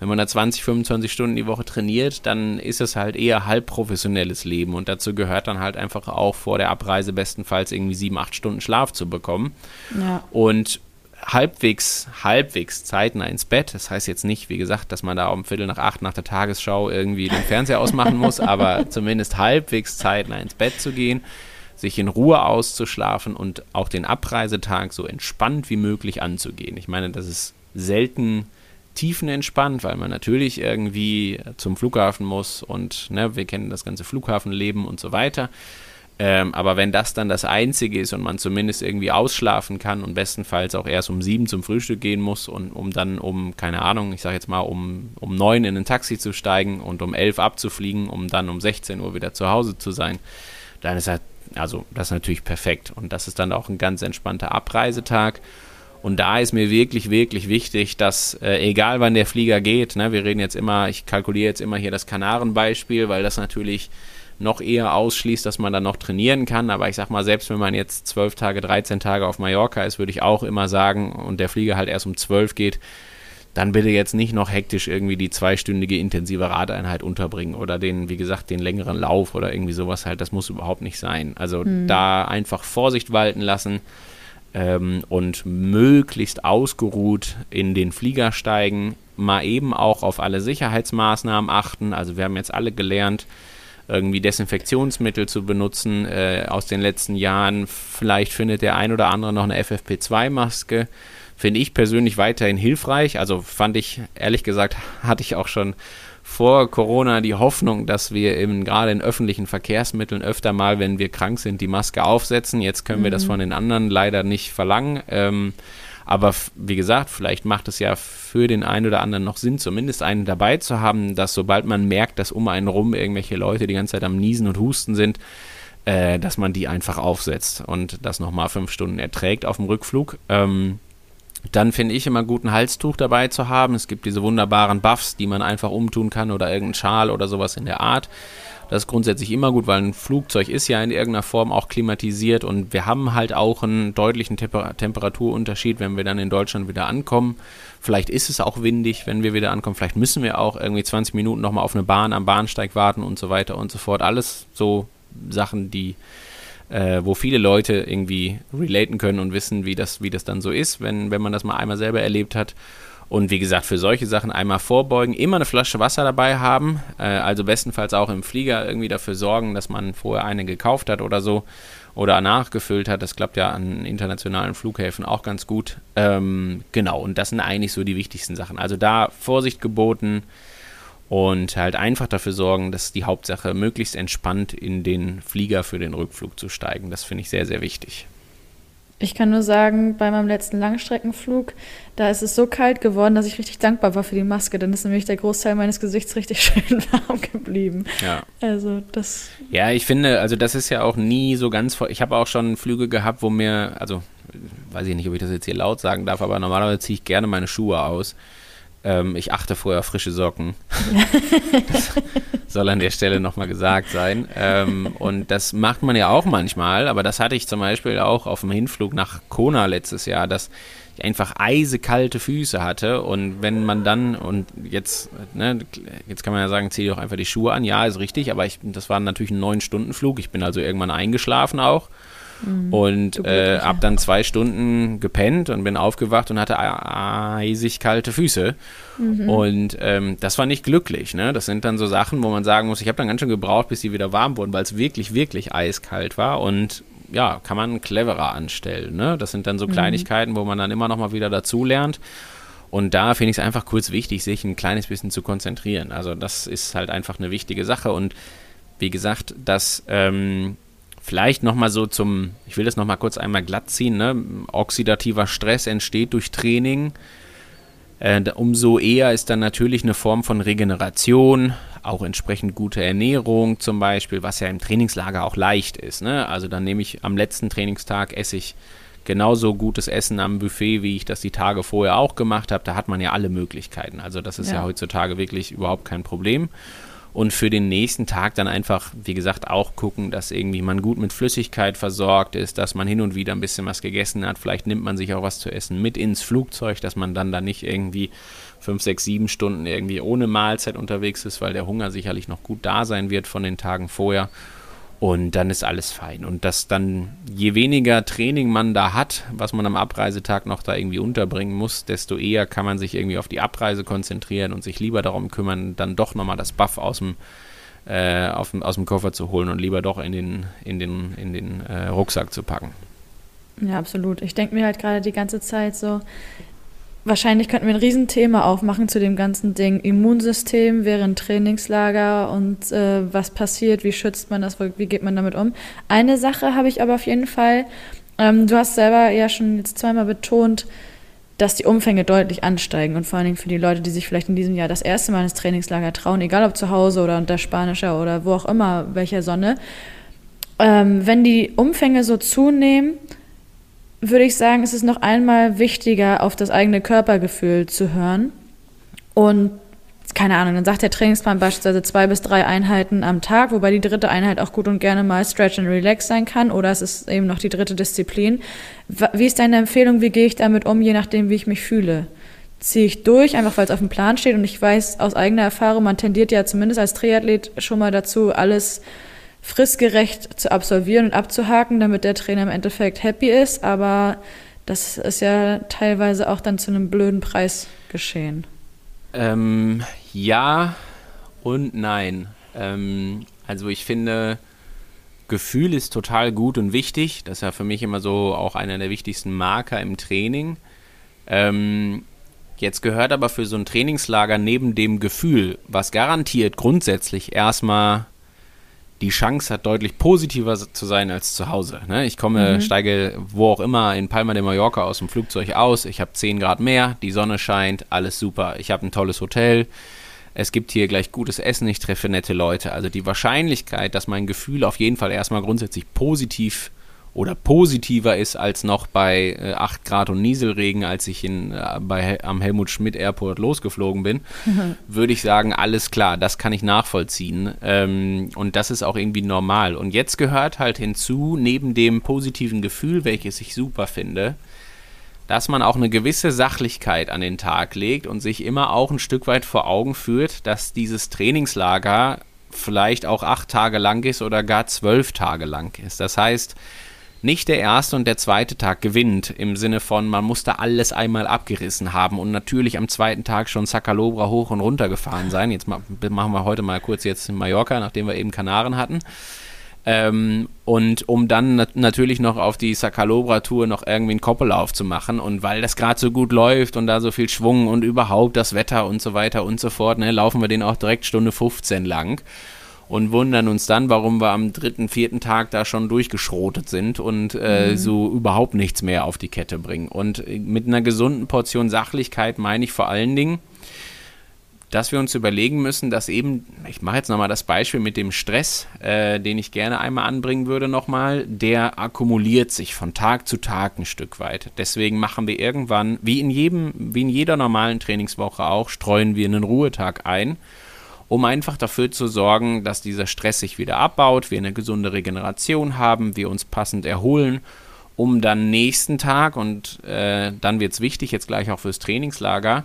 Speaker 2: wenn man da 20, 25 Stunden die Woche trainiert, dann ist es halt eher halb professionelles Leben und dazu gehört dann halt einfach auch vor der Abreise bestenfalls irgendwie sieben, acht Stunden Schlaf zu bekommen. Ja. Und halbwegs, halbwegs zeitnah ins Bett. Das heißt jetzt nicht, wie gesagt, dass man da um Viertel nach acht nach der Tagesschau irgendwie den Fernseher ausmachen muss, aber zumindest halbwegs zeitnah ins Bett zu gehen, sich in Ruhe auszuschlafen und auch den Abreisetag so entspannt wie möglich anzugehen. Ich meine, das ist selten tiefenentspannt, weil man natürlich irgendwie zum Flughafen muss und ne, wir kennen das ganze Flughafenleben und so weiter. Ähm, aber wenn das dann das Einzige ist und man zumindest irgendwie ausschlafen kann und bestenfalls auch erst um sieben zum Frühstück gehen muss und um dann um, keine Ahnung, ich sage jetzt mal um, um neun in ein Taxi zu steigen und um elf abzufliegen, um dann um 16 Uhr wieder zu Hause zu sein, dann ist halt, also das ist natürlich perfekt. Und das ist dann auch ein ganz entspannter Abreisetag. Und da ist mir wirklich, wirklich wichtig, dass äh, egal wann der Flieger geht, ne, wir reden jetzt immer, ich kalkuliere jetzt immer hier das Kanarenbeispiel, weil das natürlich noch eher ausschließt, dass man dann noch trainieren kann. Aber ich sag mal, selbst wenn man jetzt zwölf Tage, 13 Tage auf Mallorca ist, würde ich auch immer sagen, und der Flieger halt erst um zwölf geht, dann bitte jetzt nicht noch hektisch irgendwie die zweistündige intensive Radeinheit unterbringen oder den, wie gesagt, den längeren Lauf oder irgendwie sowas halt. Das muss überhaupt nicht sein. Also hm. da einfach Vorsicht walten lassen ähm, und möglichst ausgeruht in den Flieger steigen, mal eben auch auf alle Sicherheitsmaßnahmen achten. Also wir haben jetzt alle gelernt, irgendwie Desinfektionsmittel zu benutzen äh, aus den letzten Jahren. Vielleicht findet der ein oder andere noch eine FFP2-Maske. Finde ich persönlich weiterhin hilfreich. Also fand ich, ehrlich gesagt, hatte ich auch schon vor Corona die Hoffnung, dass wir eben gerade in öffentlichen Verkehrsmitteln öfter mal, wenn wir krank sind, die Maske aufsetzen. Jetzt können mhm. wir das mhm. von den anderen leider nicht verlangen. Ähm, aber wie gesagt, vielleicht macht es ja für den einen oder anderen noch Sinn, zumindest einen dabei zu haben, dass sobald man merkt, dass um einen rum irgendwelche Leute die ganze Zeit am Niesen und Husten sind, äh, dass man die einfach aufsetzt und das nochmal fünf Stunden erträgt auf dem Rückflug. Ähm, dann finde ich immer gut, ein Halstuch dabei zu haben. Es gibt diese wunderbaren Buffs, die man einfach umtun kann oder irgendeinen Schal oder sowas in der Art. Das ist grundsätzlich immer gut, weil ein Flugzeug ist ja in irgendeiner Form auch klimatisiert und wir haben halt auch einen deutlichen Temper Temperaturunterschied, wenn wir dann in Deutschland wieder ankommen. Vielleicht ist es auch windig, wenn wir wieder ankommen. Vielleicht müssen wir auch irgendwie 20 Minuten nochmal auf eine Bahn am Bahnsteig warten und so weiter und so fort. Alles so Sachen, die, äh, wo viele Leute irgendwie relaten können und wissen, wie das, wie das dann so ist, wenn, wenn man das mal einmal selber erlebt hat. Und wie gesagt, für solche Sachen einmal vorbeugen, immer eine Flasche Wasser dabei haben, äh, also bestenfalls auch im Flieger irgendwie dafür sorgen, dass man vorher eine gekauft hat oder so oder nachgefüllt hat. Das klappt ja an internationalen Flughäfen auch ganz gut. Ähm, genau, und das sind eigentlich so die wichtigsten Sachen. Also da Vorsicht geboten und halt einfach dafür sorgen, dass die Hauptsache möglichst entspannt in den Flieger für den Rückflug zu steigen. Das finde ich sehr, sehr wichtig.
Speaker 1: Ich kann nur sagen, bei meinem letzten Langstreckenflug, da ist es so kalt geworden, dass ich richtig dankbar war für die Maske. Dann ist nämlich der Großteil meines Gesichts richtig schön warm geblieben.
Speaker 2: Ja.
Speaker 1: Also das.
Speaker 2: Ja, ich finde, also das ist ja auch nie so ganz voll. Ich habe auch schon Flüge gehabt, wo mir, also weiß ich nicht, ob ich das jetzt hier laut sagen darf, aber normalerweise ziehe ich gerne meine Schuhe aus. Ähm, ich achte vorher auf frische Socken. das soll an der Stelle nochmal gesagt sein. Ähm, und das macht man ja auch manchmal, aber das hatte ich zum Beispiel auch auf dem Hinflug nach Kona letztes Jahr, dass ich einfach eisekalte Füße hatte und wenn man dann, und jetzt, ne, jetzt kann man ja sagen, zieh doch einfach die Schuhe an, ja, ist richtig, aber ich, das war natürlich ein neun Stunden Flug, ich bin also irgendwann eingeschlafen auch Mhm. Und äh, hab dann zwei Stunden gepennt und bin aufgewacht und hatte eisig kalte Füße. Mhm. Und ähm, das war nicht glücklich. Ne? Das sind dann so Sachen, wo man sagen muss, ich habe dann ganz schön gebraucht, bis sie wieder warm wurden, weil es wirklich, wirklich eiskalt war. Und ja, kann man cleverer anstellen. Ne? Das sind dann so mhm. Kleinigkeiten, wo man dann immer noch mal wieder dazulernt. Und da finde ich es einfach kurz wichtig, sich ein kleines bisschen zu konzentrieren. Also das ist halt einfach eine wichtige Sache. Und wie gesagt, das ähm, Vielleicht nochmal so zum, ich will das nochmal kurz einmal glatt ziehen, ne? oxidativer Stress entsteht durch Training. Äh, umso eher ist dann natürlich eine Form von Regeneration, auch entsprechend gute Ernährung zum Beispiel, was ja im Trainingslager auch leicht ist. Ne? Also dann nehme ich am letzten Trainingstag, esse ich genauso gutes Essen am Buffet, wie ich das die Tage vorher auch gemacht habe. Da hat man ja alle Möglichkeiten. Also das ist ja, ja heutzutage wirklich überhaupt kein Problem und für den nächsten Tag dann einfach, wie gesagt, auch gucken, dass irgendwie man gut mit Flüssigkeit versorgt ist, dass man hin und wieder ein bisschen was gegessen hat. Vielleicht nimmt man sich auch was zu essen mit ins Flugzeug, dass man dann da nicht irgendwie fünf, sechs, sieben Stunden irgendwie ohne Mahlzeit unterwegs ist, weil der Hunger sicherlich noch gut da sein wird von den Tagen vorher. Und dann ist alles fein. Und dass dann, je weniger Training man da hat, was man am Abreisetag noch da irgendwie unterbringen muss, desto eher kann man sich irgendwie auf die Abreise konzentrieren und sich lieber darum kümmern, dann doch nochmal das Buff aus dem, äh, auf, aus dem Koffer zu holen und lieber doch in den, in den, in den äh, Rucksack zu packen.
Speaker 1: Ja, absolut. Ich denke mir halt gerade die ganze Zeit so, wahrscheinlich könnten wir ein Riesenthema aufmachen zu dem ganzen Ding. Immunsystem während Trainingslager und äh, was passiert, wie schützt man das, wie geht man damit um. Eine Sache habe ich aber auf jeden Fall, ähm, du hast selber ja schon jetzt zweimal betont, dass die Umfänge deutlich ansteigen und vor allen Dingen für die Leute, die sich vielleicht in diesem Jahr das erste Mal ins Trainingslager trauen, egal ob zu Hause oder unter spanischer oder wo auch immer, welcher Sonne. Ähm, wenn die Umfänge so zunehmen, würde ich sagen, ist es noch einmal wichtiger, auf das eigene Körpergefühl zu hören. Und keine Ahnung, dann sagt der Trainingsplan beispielsweise zwei bis drei Einheiten am Tag, wobei die dritte Einheit auch gut und gerne mal Stretch and Relax sein kann oder es ist eben noch die dritte Disziplin. Wie ist deine Empfehlung, wie gehe ich damit um, je nachdem, wie ich mich fühle? Ziehe ich durch, einfach weil es auf dem Plan steht und ich weiß aus eigener Erfahrung, man tendiert ja zumindest als Triathlet schon mal dazu, alles fristgerecht zu absolvieren und abzuhaken, damit der Trainer im Endeffekt happy ist. Aber das ist ja teilweise auch dann zu einem blöden Preis geschehen.
Speaker 2: Ähm, ja und nein. Ähm, also ich finde, Gefühl ist total gut und wichtig. Das ist ja für mich immer so auch einer der wichtigsten Marker im Training. Ähm, jetzt gehört aber für so ein Trainingslager neben dem Gefühl, was garantiert grundsätzlich erstmal die Chance hat, deutlich positiver zu sein als zu Hause. Ne? Ich komme, mhm. steige wo auch immer in Palma de Mallorca aus dem Flugzeug aus. Ich habe 10 Grad mehr, die Sonne scheint, alles super. Ich habe ein tolles Hotel. Es gibt hier gleich gutes Essen, ich treffe nette Leute. Also die Wahrscheinlichkeit, dass mein Gefühl auf jeden Fall erstmal grundsätzlich positiv oder positiver ist als noch bei äh, 8 Grad und Nieselregen, als ich in, äh, bei, am Helmut Schmidt Airport losgeflogen bin, mhm. würde ich sagen, alles klar, das kann ich nachvollziehen. Ähm, und das ist auch irgendwie normal. Und jetzt gehört halt hinzu, neben dem positiven Gefühl, welches ich super finde, dass man auch eine gewisse Sachlichkeit an den Tag legt und sich immer auch ein Stück weit vor Augen führt, dass dieses Trainingslager vielleicht auch acht Tage lang ist oder gar zwölf Tage lang ist. Das heißt, nicht der erste und der zweite Tag gewinnt, im Sinne von, man muss da alles einmal abgerissen haben und natürlich am zweiten Tag schon Sakalobra hoch und runter gefahren sein. Jetzt machen wir heute mal kurz jetzt in Mallorca, nachdem wir eben Kanaren hatten. Ähm, und um dann nat natürlich noch auf die Sakalobra-Tour noch irgendwie einen Koppellauf zu machen und weil das gerade so gut läuft und da so viel Schwung und überhaupt das Wetter und so weiter und so fort, ne, laufen wir den auch direkt Stunde 15 lang und wundern uns dann, warum wir am dritten, vierten Tag da schon durchgeschrotet sind und äh, mhm. so überhaupt nichts mehr auf die Kette bringen. Und äh, mit einer gesunden Portion Sachlichkeit meine ich vor allen Dingen, dass wir uns überlegen müssen, dass eben, ich mache jetzt nochmal das Beispiel mit dem Stress, äh, den ich gerne einmal anbringen würde nochmal, der akkumuliert sich von Tag zu Tag ein Stück weit. Deswegen machen wir irgendwann, wie in jedem, wie in jeder normalen Trainingswoche auch, streuen wir einen Ruhetag ein um einfach dafür zu sorgen, dass dieser Stress sich wieder abbaut, wir eine gesunde Regeneration haben, wir uns passend erholen, um dann nächsten Tag, und äh, dann wird es wichtig, jetzt gleich auch fürs Trainingslager,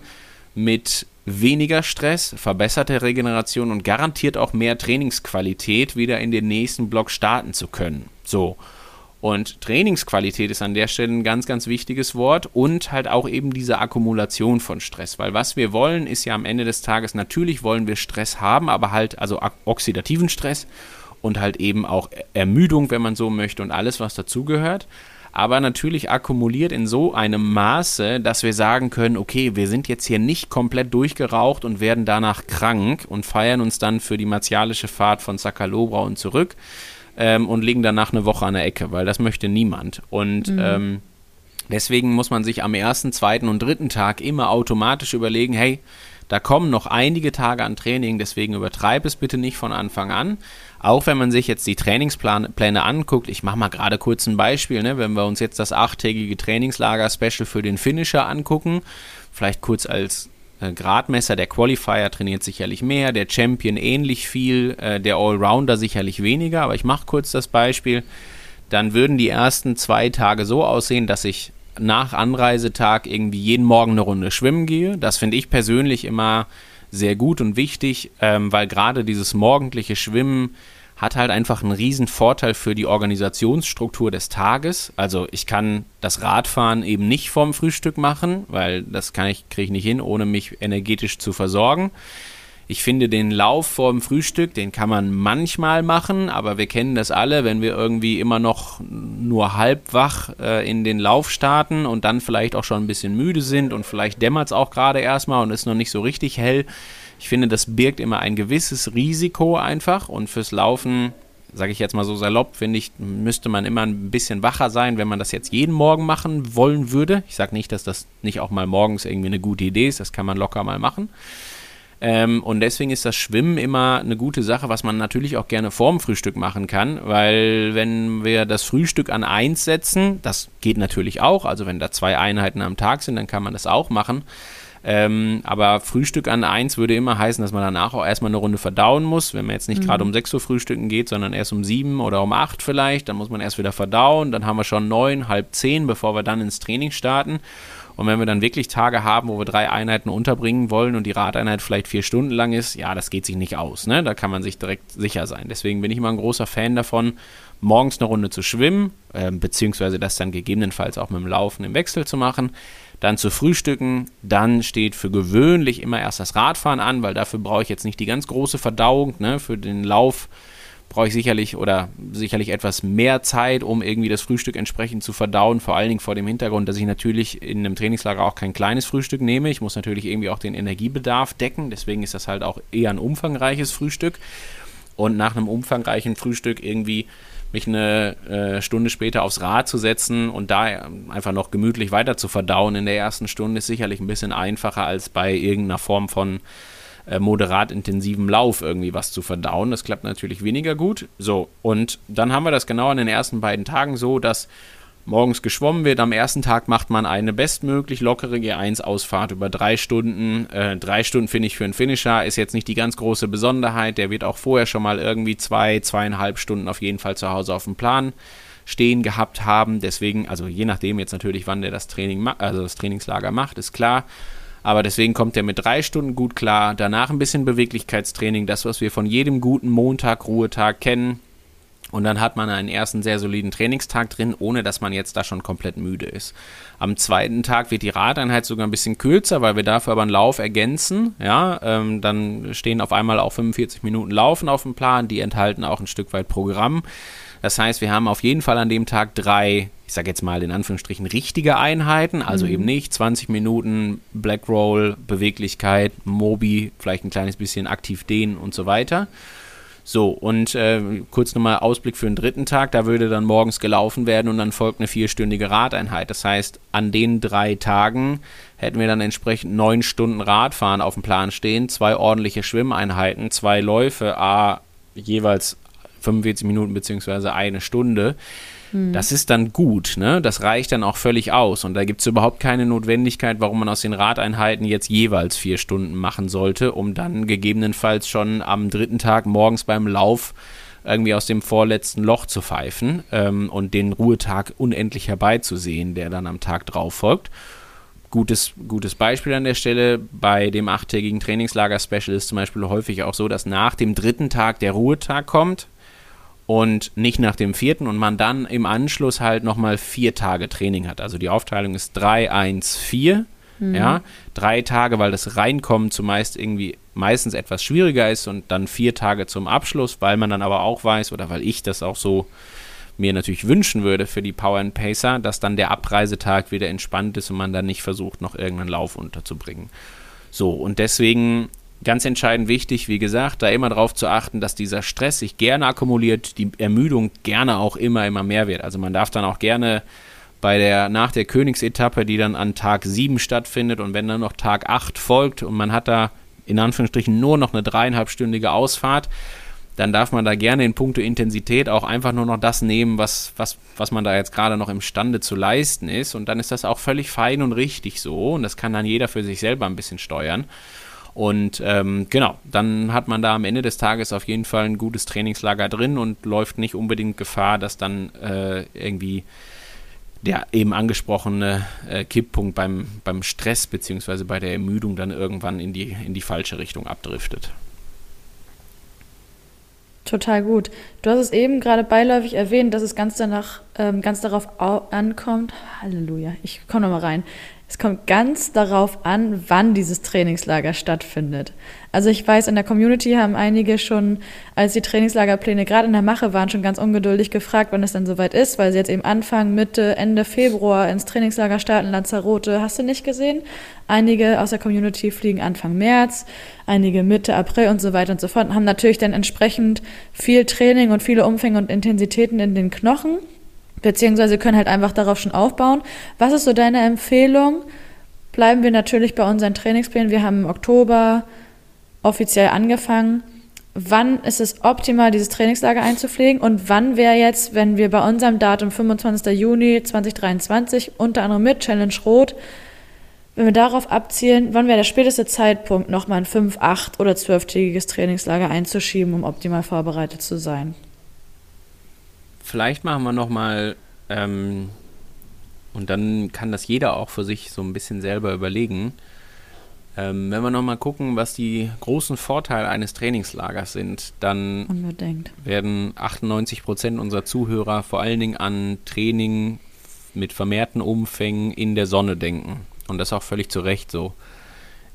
Speaker 2: mit weniger Stress, verbesserte Regeneration und garantiert auch mehr Trainingsqualität wieder in den nächsten Block starten zu können. So. Und Trainingsqualität ist an der Stelle ein ganz, ganz wichtiges Wort und halt auch eben diese Akkumulation von Stress. Weil was wir wollen, ist ja am Ende des Tages, natürlich wollen wir Stress haben, aber halt also oxidativen Stress und halt eben auch Ermüdung, wenn man so möchte und alles, was dazugehört. Aber natürlich akkumuliert in so einem Maße, dass wir sagen können, okay, wir sind jetzt hier nicht komplett durchgeraucht und werden danach krank und feiern uns dann für die martialische Fahrt von Sakalobra und zurück ähm, und liegen danach eine Woche an der Ecke, weil das möchte niemand. Und mhm. ähm, deswegen muss man sich am ersten, zweiten und dritten Tag immer automatisch überlegen, hey, da kommen noch einige Tage an Training, deswegen übertreib es bitte nicht von Anfang an. Auch wenn man sich jetzt die Trainingspläne anguckt, ich mache mal gerade kurz ein Beispiel, ne? wenn wir uns jetzt das achttägige Trainingslager-Special für den Finisher angucken, vielleicht kurz als äh, Gradmesser, der Qualifier trainiert sicherlich mehr, der Champion ähnlich viel, äh, der Allrounder sicherlich weniger, aber ich mache kurz das Beispiel. Dann würden die ersten zwei Tage so aussehen, dass ich nach Anreisetag irgendwie jeden Morgen eine Runde schwimmen gehe. Das finde ich persönlich immer sehr gut und wichtig, ähm, weil gerade dieses morgendliche Schwimmen hat halt einfach einen riesen Vorteil für die Organisationsstruktur des Tages. Also ich kann das Radfahren eben nicht vorm Frühstück machen, weil das kann ich, kriege ich nicht hin, ohne mich energetisch zu versorgen. Ich finde den Lauf vorm Frühstück, den kann man manchmal machen, aber wir kennen das alle, wenn wir irgendwie immer noch nur halb wach äh, in den Lauf starten und dann vielleicht auch schon ein bisschen müde sind und vielleicht dämmert es auch gerade erstmal und ist noch nicht so richtig hell ich finde, das birgt immer ein gewisses Risiko einfach und fürs Laufen, sage ich jetzt mal so salopp, finde ich, müsste man immer ein bisschen wacher sein, wenn man das jetzt jeden Morgen machen wollen würde. Ich sage nicht, dass das nicht auch mal morgens irgendwie eine gute Idee ist, das kann man locker mal machen. Ähm, und deswegen ist das Schwimmen immer eine gute Sache, was man natürlich auch gerne vorm Frühstück machen kann, weil wenn wir das Frühstück an eins setzen, das geht natürlich auch, also wenn da zwei Einheiten am Tag sind, dann kann man das auch machen. Ähm, aber Frühstück an eins würde immer heißen, dass man danach auch erstmal eine Runde verdauen muss. Wenn man jetzt nicht mhm. gerade um 6 Uhr frühstücken geht, sondern erst um 7 oder um 8 vielleicht, dann muss man erst wieder verdauen. Dann haben wir schon 9, halb 10, bevor wir dann ins Training starten. Und wenn wir dann wirklich Tage haben, wo wir drei Einheiten unterbringen wollen und die Radeinheit vielleicht vier Stunden lang ist, ja, das geht sich nicht aus. Ne? Da kann man sich direkt sicher sein. Deswegen bin ich immer ein großer Fan davon, morgens eine Runde zu schwimmen, äh, beziehungsweise das dann gegebenenfalls auch mit dem Laufen im Wechsel zu machen dann zu frühstücken, dann steht für gewöhnlich immer erst das Radfahren an, weil dafür brauche ich jetzt nicht die ganz große Verdauung. Ne? Für den Lauf brauche ich sicherlich oder sicherlich etwas mehr Zeit, um irgendwie das Frühstück entsprechend zu verdauen, vor allen Dingen vor dem Hintergrund, dass ich natürlich in einem Trainingslager auch kein kleines Frühstück nehme. Ich muss natürlich irgendwie auch den Energiebedarf decken, deswegen ist das halt auch eher ein umfangreiches Frühstück. Und nach einem umfangreichen Frühstück irgendwie mich eine äh, Stunde später aufs Rad zu setzen und da einfach noch gemütlich weiter zu verdauen in der ersten Stunde ist sicherlich ein bisschen einfacher als bei irgendeiner Form von äh, moderat intensivem Lauf irgendwie was zu verdauen. Das klappt natürlich weniger gut. So, und dann haben wir das genau an den ersten beiden Tagen so, dass morgens geschwommen wird. Am ersten Tag macht man eine bestmöglich lockere G1-Ausfahrt über drei Stunden. Äh, drei Stunden finde ich für einen Finisher ist jetzt nicht die ganz große Besonderheit. Der wird auch vorher schon mal irgendwie zwei, zweieinhalb Stunden auf jeden Fall zu Hause auf dem Plan stehen gehabt haben. Deswegen, also je nachdem jetzt natürlich, wann der das Training, also das Trainingslager macht, ist klar. Aber deswegen kommt er mit drei Stunden gut klar. Danach ein bisschen Beweglichkeitstraining, das, was wir von jedem guten Montag, Ruhetag kennen und dann hat man einen ersten sehr soliden Trainingstag drin, ohne dass man jetzt da schon komplett müde ist. Am zweiten Tag wird die Radeinheit sogar ein bisschen kürzer, weil wir dafür aber einen Lauf ergänzen. Ja, ähm, dann stehen auf einmal auch 45 Minuten Laufen auf dem Plan. Die enthalten auch ein Stück weit Programm. Das heißt, wir haben auf jeden Fall an dem Tag drei, ich sage jetzt mal in Anführungsstrichen, richtige Einheiten. Also mhm. eben nicht 20 Minuten Black Roll, Beweglichkeit, Mobi, vielleicht ein kleines bisschen aktiv dehnen und so weiter so, und äh, kurz nochmal Ausblick für den dritten Tag, da würde dann morgens gelaufen werden und dann folgt eine vierstündige Radeinheit. Das heißt, an den drei Tagen hätten wir dann entsprechend neun Stunden Radfahren auf dem Plan stehen, zwei ordentliche Schwimmeinheiten, zwei Läufe, a jeweils 45 Minuten beziehungsweise eine Stunde. Hm. Das ist dann gut, ne? Das reicht dann auch völlig aus. Und da gibt es überhaupt keine Notwendigkeit, warum man aus den Radeinheiten jetzt jeweils vier Stunden machen sollte, um dann gegebenenfalls schon am dritten Tag morgens beim Lauf irgendwie aus dem vorletzten Loch zu pfeifen ähm, und den Ruhetag unendlich herbeizusehen, der dann am Tag drauf folgt. Gutes, gutes Beispiel an der Stelle. Bei dem achttägigen Trainingslager-Special ist zum Beispiel häufig auch so, dass nach dem dritten Tag der Ruhetag kommt und nicht nach dem vierten und man dann im Anschluss halt nochmal vier Tage Training hat. Also die Aufteilung ist 3, 1, 4. Mhm. Ja, drei Tage, weil das Reinkommen zumeist irgendwie meistens etwas schwieriger ist und dann vier Tage zum Abschluss, weil man dann aber auch weiß oder weil ich das auch so mir natürlich wünschen würde für die Power and Pacer, dass dann der Abreisetag wieder entspannt ist und man dann nicht versucht, noch irgendeinen Lauf unterzubringen. So, und deswegen Ganz entscheidend wichtig, wie gesagt, da immer darauf zu achten, dass dieser Stress sich gerne akkumuliert, die Ermüdung gerne auch immer, immer mehr wird. Also man darf dann auch gerne bei der, nach der Königsetappe, die dann an Tag 7 stattfindet und wenn dann noch Tag 8 folgt und man hat da in Anführungsstrichen nur noch eine dreieinhalbstündige Ausfahrt, dann darf man da gerne in puncto Intensität auch einfach nur noch das nehmen, was, was, was man da jetzt gerade noch imstande zu leisten ist. Und dann ist das auch völlig fein und richtig so. Und das kann dann jeder für sich selber ein bisschen steuern. Und ähm, genau, dann hat man da am Ende des Tages auf jeden Fall ein gutes Trainingslager drin und läuft nicht unbedingt Gefahr, dass dann äh, irgendwie der eben angesprochene äh, Kipppunkt beim, beim Stress bzw. bei der Ermüdung dann irgendwann in die, in die falsche Richtung abdriftet.
Speaker 1: Total gut. Du hast es eben gerade beiläufig erwähnt, dass es ganz danach, ähm, ganz darauf ankommt. Halleluja, ich komme nochmal rein. Es kommt ganz darauf an, wann dieses Trainingslager stattfindet. Also ich weiß, in der Community haben einige schon, als die Trainingslagerpläne gerade in der Mache waren, schon ganz ungeduldig gefragt, wann es dann soweit ist, weil sie jetzt eben Anfang, Mitte, Ende Februar ins Trainingslager starten, Lanzarote, hast du nicht gesehen? Einige aus der Community fliegen Anfang März, einige Mitte April und so weiter und so fort, und haben natürlich dann entsprechend viel Training und viele Umfänge und Intensitäten in den Knochen beziehungsweise können halt einfach darauf schon aufbauen. Was ist so deine Empfehlung? Bleiben wir natürlich bei unseren Trainingsplänen. Wir haben im Oktober offiziell angefangen. Wann ist es optimal, dieses Trainingslager einzupflegen? Und wann wäre jetzt, wenn wir bei unserem Datum 25. Juni 2023, unter anderem mit Challenge Rot, wenn wir darauf abzielen, wann wäre der späteste Zeitpunkt, nochmal ein 5, 8 oder 12-tägiges Trainingslager einzuschieben, um optimal vorbereitet zu sein?
Speaker 2: Vielleicht machen wir nochmal ähm, Und dann kann das jeder auch für sich so ein bisschen selber überlegen. Ähm, wenn wir nochmal gucken, was die großen Vorteile eines Trainingslagers sind, dann
Speaker 1: Unbedingt.
Speaker 2: werden 98 Prozent unserer Zuhörer vor allen Dingen an Training mit vermehrten Umfängen in der Sonne denken. Und das auch völlig zu Recht so.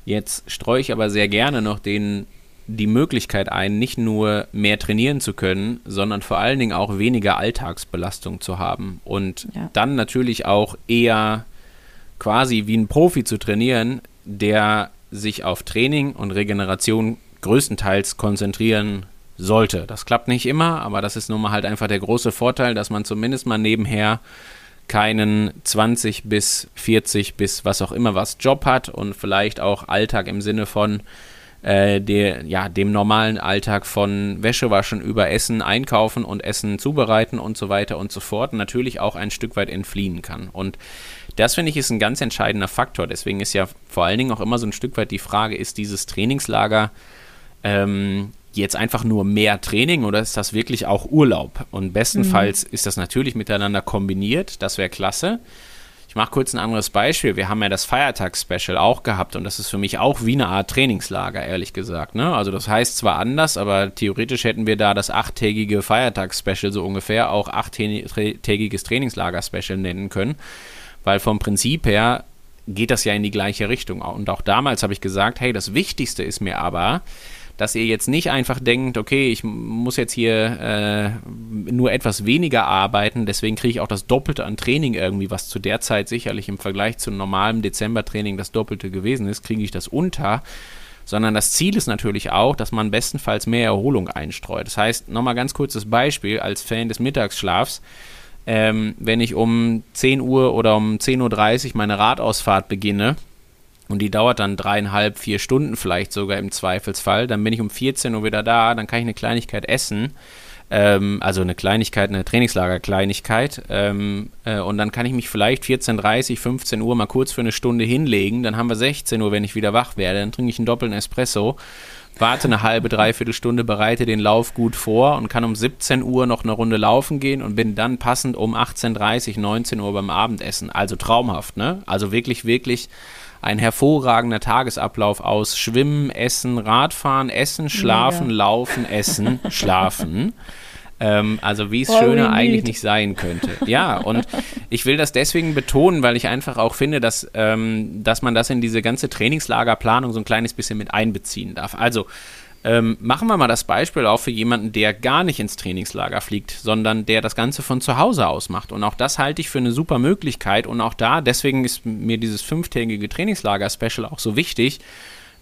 Speaker 2: Jetzt streue ich aber sehr gerne noch den, die Möglichkeit ein, nicht nur mehr trainieren zu können, sondern vor allen Dingen auch weniger Alltagsbelastung zu haben. Und
Speaker 1: Ja.
Speaker 2: dann natürlich auch eher quasi wie ein Profi zu trainieren, der sich auf Training und Regeneration größtenteils konzentrieren sollte. Das klappt nicht immer, aber das ist nun mal halt einfach der große Vorteil, dass man zumindest mal nebenher keinen 20 bis 40 bis was auch immer was Job hat und vielleicht auch Alltag im Sinne von äh, der, ja, dem normalen Alltag von Wäsche waschen über Essen einkaufen und Essen zubereiten und so weiter und so fort natürlich auch ein Stück weit entfliehen kann. Und das finde ich ist ein ganz entscheidender Faktor. Deswegen ist ja vor allen Dingen auch immer so ein Stück weit die Frage, ist dieses Trainingslager ähm, jetzt einfach nur mehr Training oder ist das wirklich auch Urlaub? Und bestenfalls ist das natürlich miteinander kombiniert. Das wäre klasse. Mache kurz ein anderes Beispiel. Wir haben ja das Feiertags-Special auch gehabt und das ist für mich auch wie eine Art Trainingslager, ehrlich gesagt. Ne? Also das heißt zwar anders, aber theoretisch hätten wir da das achttägige Feiertags-Special so ungefähr auch achttägiges Trainingslager-Special nennen können, weil vom Prinzip her geht das ja in die gleiche Richtung. Und auch damals habe ich gesagt, hey, das Wichtigste ist mir aber, dass ihr jetzt nicht einfach denkt, okay, ich muss jetzt hier äh, nur etwas weniger arbeiten, deswegen kriege ich auch das Doppelte an Training irgendwie, was zu der Zeit sicherlich im Vergleich zu normalem Dezembertraining das Doppelte gewesen ist, kriege ich das unter. Sondern das Ziel ist natürlich auch, dass man bestenfalls mehr Erholung einstreut. Das heißt, nochmal ganz kurzes Beispiel als Fan des Mittagsschlafs. Ähm, wenn ich um 10 Uhr oder um 10.30 Uhr meine Radausfahrt beginne, und die dauert dann dreieinhalb, vier Stunden vielleicht sogar im Zweifelsfall. Dann bin ich um 14 Uhr wieder da, dann kann ich eine Kleinigkeit essen. Ähm, also eine Kleinigkeit, eine Trainingslager-Kleinigkeit. Ähm, äh, und dann kann ich mich vielleicht 14.30, 15 Uhr mal kurz für eine Stunde hinlegen. Dann haben wir 16 Uhr, wenn ich wieder wach werde. Dann trinke ich einen doppelten Espresso. Warte eine halbe, dreiviertel Stunde, bereite den Lauf gut vor und kann um 17 Uhr noch eine Runde laufen gehen und bin dann passend um 18.30, 19 Uhr beim Abendessen. Also traumhaft, ne? Also wirklich, wirklich ein hervorragender Tagesablauf aus Schwimmen, Essen, Radfahren, Essen, Schlafen,
Speaker 1: Mega.
Speaker 2: Laufen, Essen, Schlafen. Ähm, also wie es schöner eigentlich nicht sein könnte. Ja, und ich will das deswegen betonen, weil ich einfach auch finde, dass, ähm, dass man das in diese ganze Trainingslagerplanung so ein kleines bisschen mit einbeziehen darf. Also ähm, machen wir mal das Beispiel auch für jemanden, der gar nicht ins Trainingslager fliegt, sondern der das Ganze von zu Hause aus macht. Und auch das halte ich für eine super Möglichkeit. Und auch da, deswegen ist mir dieses fünftägige Trainingslager-Special auch so wichtig,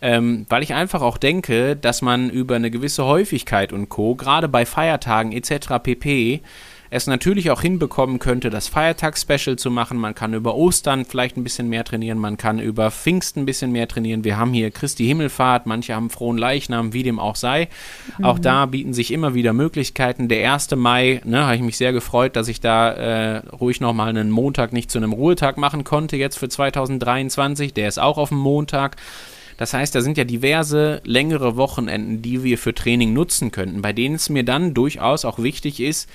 Speaker 2: ähm, weil ich einfach auch denke, dass man über eine gewisse Häufigkeit und Co., gerade bei Feiertagen etc. pp., es natürlich auch hinbekommen könnte, das Feiertags-Special zu machen. Man kann über Ostern vielleicht ein bisschen mehr trainieren, man kann über Pfingsten ein bisschen mehr trainieren. Wir haben hier Christi Himmelfahrt, manche haben frohen Leichnam, wie dem auch sei. Auch da bieten sich immer wieder Möglichkeiten. Der 1. Mai, ne, habe ich mich sehr gefreut, dass ich da äh, ruhig nochmal einen Montag nicht zu einem Ruhetag machen konnte, jetzt für 2023. Der ist auch auf dem Montag. Das heißt, da sind ja diverse längere Wochenenden, die wir für Training nutzen könnten, bei denen es mir dann durchaus auch wichtig ist,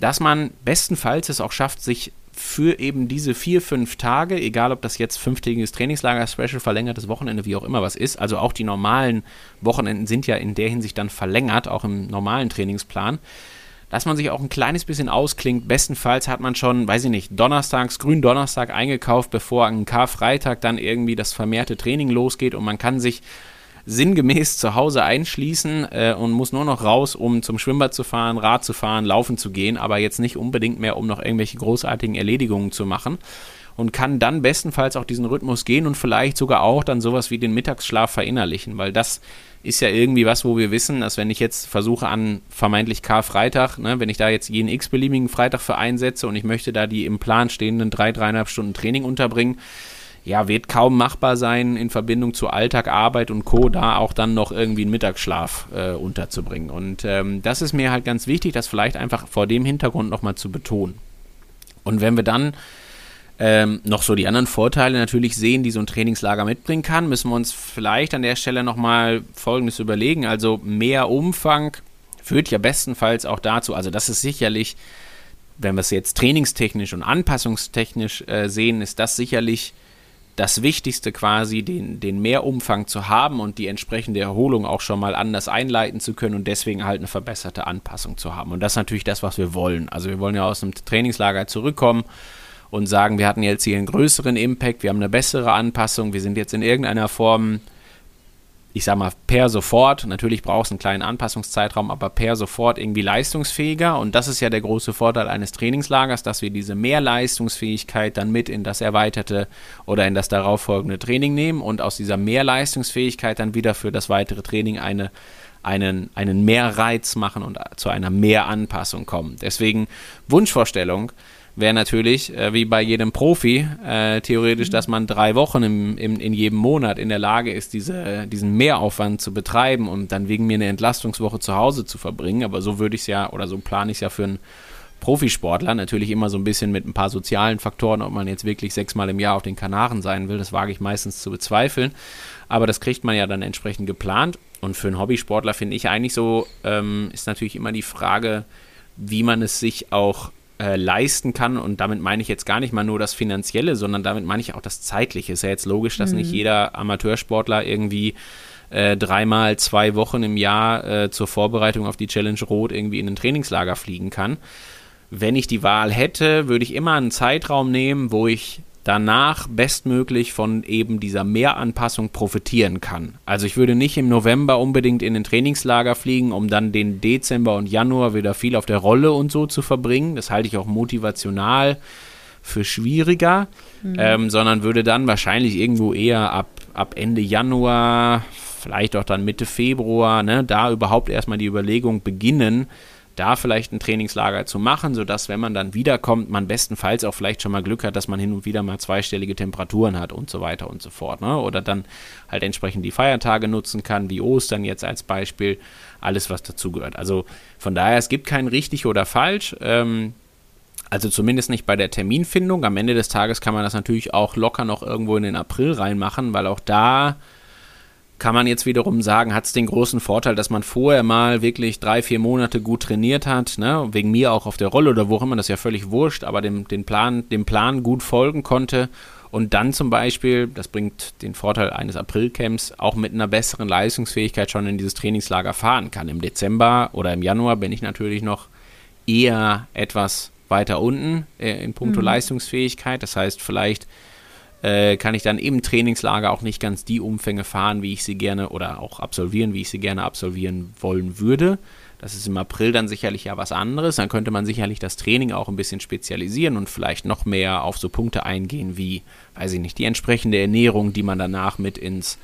Speaker 2: dass man bestenfalls es auch schafft, sich für eben diese vier, fünf Tage, egal ob das jetzt fünftägiges Trainingslager, Special, verlängertes Wochenende, wie auch immer was ist, also auch die normalen Wochenenden sind ja in der Hinsicht dann verlängert, auch im normalen Trainingsplan, dass man sich auch ein kleines bisschen ausklingt. Bestenfalls hat man schon, weiß ich nicht, donnerstags, grünen Donnerstag eingekauft, bevor an Karfreitag dann irgendwie das vermehrte Training losgeht und man kann sich sinngemäß zu Hause einschließen äh, und muss nur noch raus, um zum Schwimmbad zu fahren, Rad zu fahren, laufen zu gehen, aber jetzt nicht unbedingt mehr, um noch irgendwelche großartigen Erledigungen zu machen. Und kann dann bestenfalls auch diesen Rhythmus gehen und vielleicht sogar auch dann sowas wie den Mittagsschlaf verinnerlichen, weil das ist ja irgendwie was, wo wir wissen, dass wenn ich jetzt versuche an vermeintlich Karfreitag, ne, wenn ich da jetzt jeden x-beliebigen Freitag für einsetze und ich möchte da die im Plan stehenden drei, dreieinhalb Stunden Training unterbringen, ja, wird kaum machbar sein, in Verbindung zu Alltag, Arbeit und Co. da auch dann noch irgendwie einen Mittagsschlaf äh, unterzubringen. Und ähm, das ist mir halt ganz wichtig, das vielleicht einfach vor dem Hintergrund nochmal zu betonen. Und wenn wir dann ähm, noch so die anderen Vorteile natürlich sehen, die so ein Trainingslager mitbringen kann, müssen wir uns vielleicht an der Stelle nochmal Folgendes überlegen. Also mehr Umfang führt ja bestenfalls auch dazu, also das ist sicherlich wenn wir es jetzt trainingstechnisch und anpassungstechnisch äh, sehen, ist das sicherlich das Wichtigste quasi, den, den Mehrumfang zu haben und die entsprechende Erholung auch schon mal anders einleiten zu können und deswegen halt eine verbesserte Anpassung zu haben. Und das ist natürlich das, was wir wollen. Also wir wollen ja aus dem Trainingslager zurückkommen und sagen, wir hatten jetzt hier einen größeren Impact, wir haben eine bessere Anpassung, wir sind jetzt in irgendeiner Form ich sag mal, per sofort, natürlich brauchst du einen kleinen Anpassungszeitraum, aber per sofort irgendwie leistungsfähiger. Und das ist ja der große Vorteil eines Trainingslagers, dass wir diese Mehrleistungsfähigkeit dann mit in das erweiterte oder in das darauffolgende Training nehmen und aus dieser Mehrleistungsfähigkeit dann wieder für das weitere Training eine einen, einen Mehrreiz machen und zu einer Mehranpassung kommen. Deswegen Wunschvorstellung, wäre natürlich, äh, wie bei jedem Profi, äh, theoretisch, dass man drei Wochen im, im, in jedem Monat in der Lage ist, diese, diesen Mehraufwand zu betreiben und dann wegen mir eine Entlastungswoche zu Hause zu verbringen. Aber so würde ich es ja, oder so plane ich es ja für einen Profisportler. Natürlich immer so ein bisschen mit ein paar sozialen Faktoren, ob man jetzt wirklich sechsmal im Jahr auf den Kanaren sein will, das wage ich meistens zu bezweifeln. Aber das kriegt man ja dann entsprechend geplant. Und für einen Hobbysportler finde ich eigentlich so, ähm, ist natürlich immer die Frage, wie man es sich auch äh, leisten kann. Und damit meine ich jetzt gar nicht mal nur das Finanzielle, sondern damit meine ich auch das Zeitliche. Ist ja jetzt logisch, dass mhm. nicht jeder Amateursportler irgendwie äh, dreimal zwei Wochen im Jahr äh, zur Vorbereitung auf die Challenge Rot irgendwie in ein Trainingslager fliegen kann. Wenn ich die Wahl hätte, würde ich immer einen Zeitraum nehmen, wo ich danach bestmöglich von eben dieser Mehranpassung profitieren kann. Also ich würde nicht im November unbedingt in den Trainingslager fliegen, um dann den Dezember und Januar wieder viel auf der Rolle und so zu verbringen. Das halte ich auch motivational für schwieriger, mhm. ähm, sondern würde dann wahrscheinlich irgendwo eher ab, ab Ende Januar, vielleicht auch dann Mitte Februar, ne, da überhaupt erstmal die Überlegung beginnen, da vielleicht ein Trainingslager zu machen, sodass, wenn man dann wiederkommt, man bestenfalls auch vielleicht schon mal Glück hat, dass man hin und wieder mal zweistellige Temperaturen hat und so weiter und so fort. Ne? Oder dann halt entsprechend die Feiertage nutzen kann, wie Ostern jetzt als Beispiel, alles, was dazugehört. Also von daher, es gibt kein richtig oder falsch. Ähm, also zumindest nicht bei der Terminfindung. Am Ende des Tages kann man das natürlich auch locker noch irgendwo in den April reinmachen, weil auch da kann man jetzt wiederum sagen, hat es den großen Vorteil, dass man vorher mal wirklich drei, vier Monate gut trainiert hat, ne? wegen mir auch auf der Rolle oder wo auch immer, das ist ja völlig wurscht, aber dem, den Plan, dem Plan gut folgen konnte und dann zum Beispiel, das bringt den Vorteil eines Aprilcamps, auch mit einer besseren Leistungsfähigkeit schon in dieses Trainingslager fahren kann. Im Dezember oder im Januar bin ich natürlich noch eher etwas weiter unten äh, in puncto mhm. Leistungsfähigkeit, das heißt vielleicht äh, kann ich dann im Trainingslager auch nicht ganz die Umfänge fahren, wie ich sie gerne oder auch absolvieren, wie ich sie gerne absolvieren wollen würde. Das ist im April dann sicherlich ja was anderes. Dann könnte man sicherlich das Training auch ein bisschen spezialisieren und vielleicht noch mehr auf so Punkte eingehen wie, weiß ich nicht, die entsprechende Ernährung, die man danach mit ins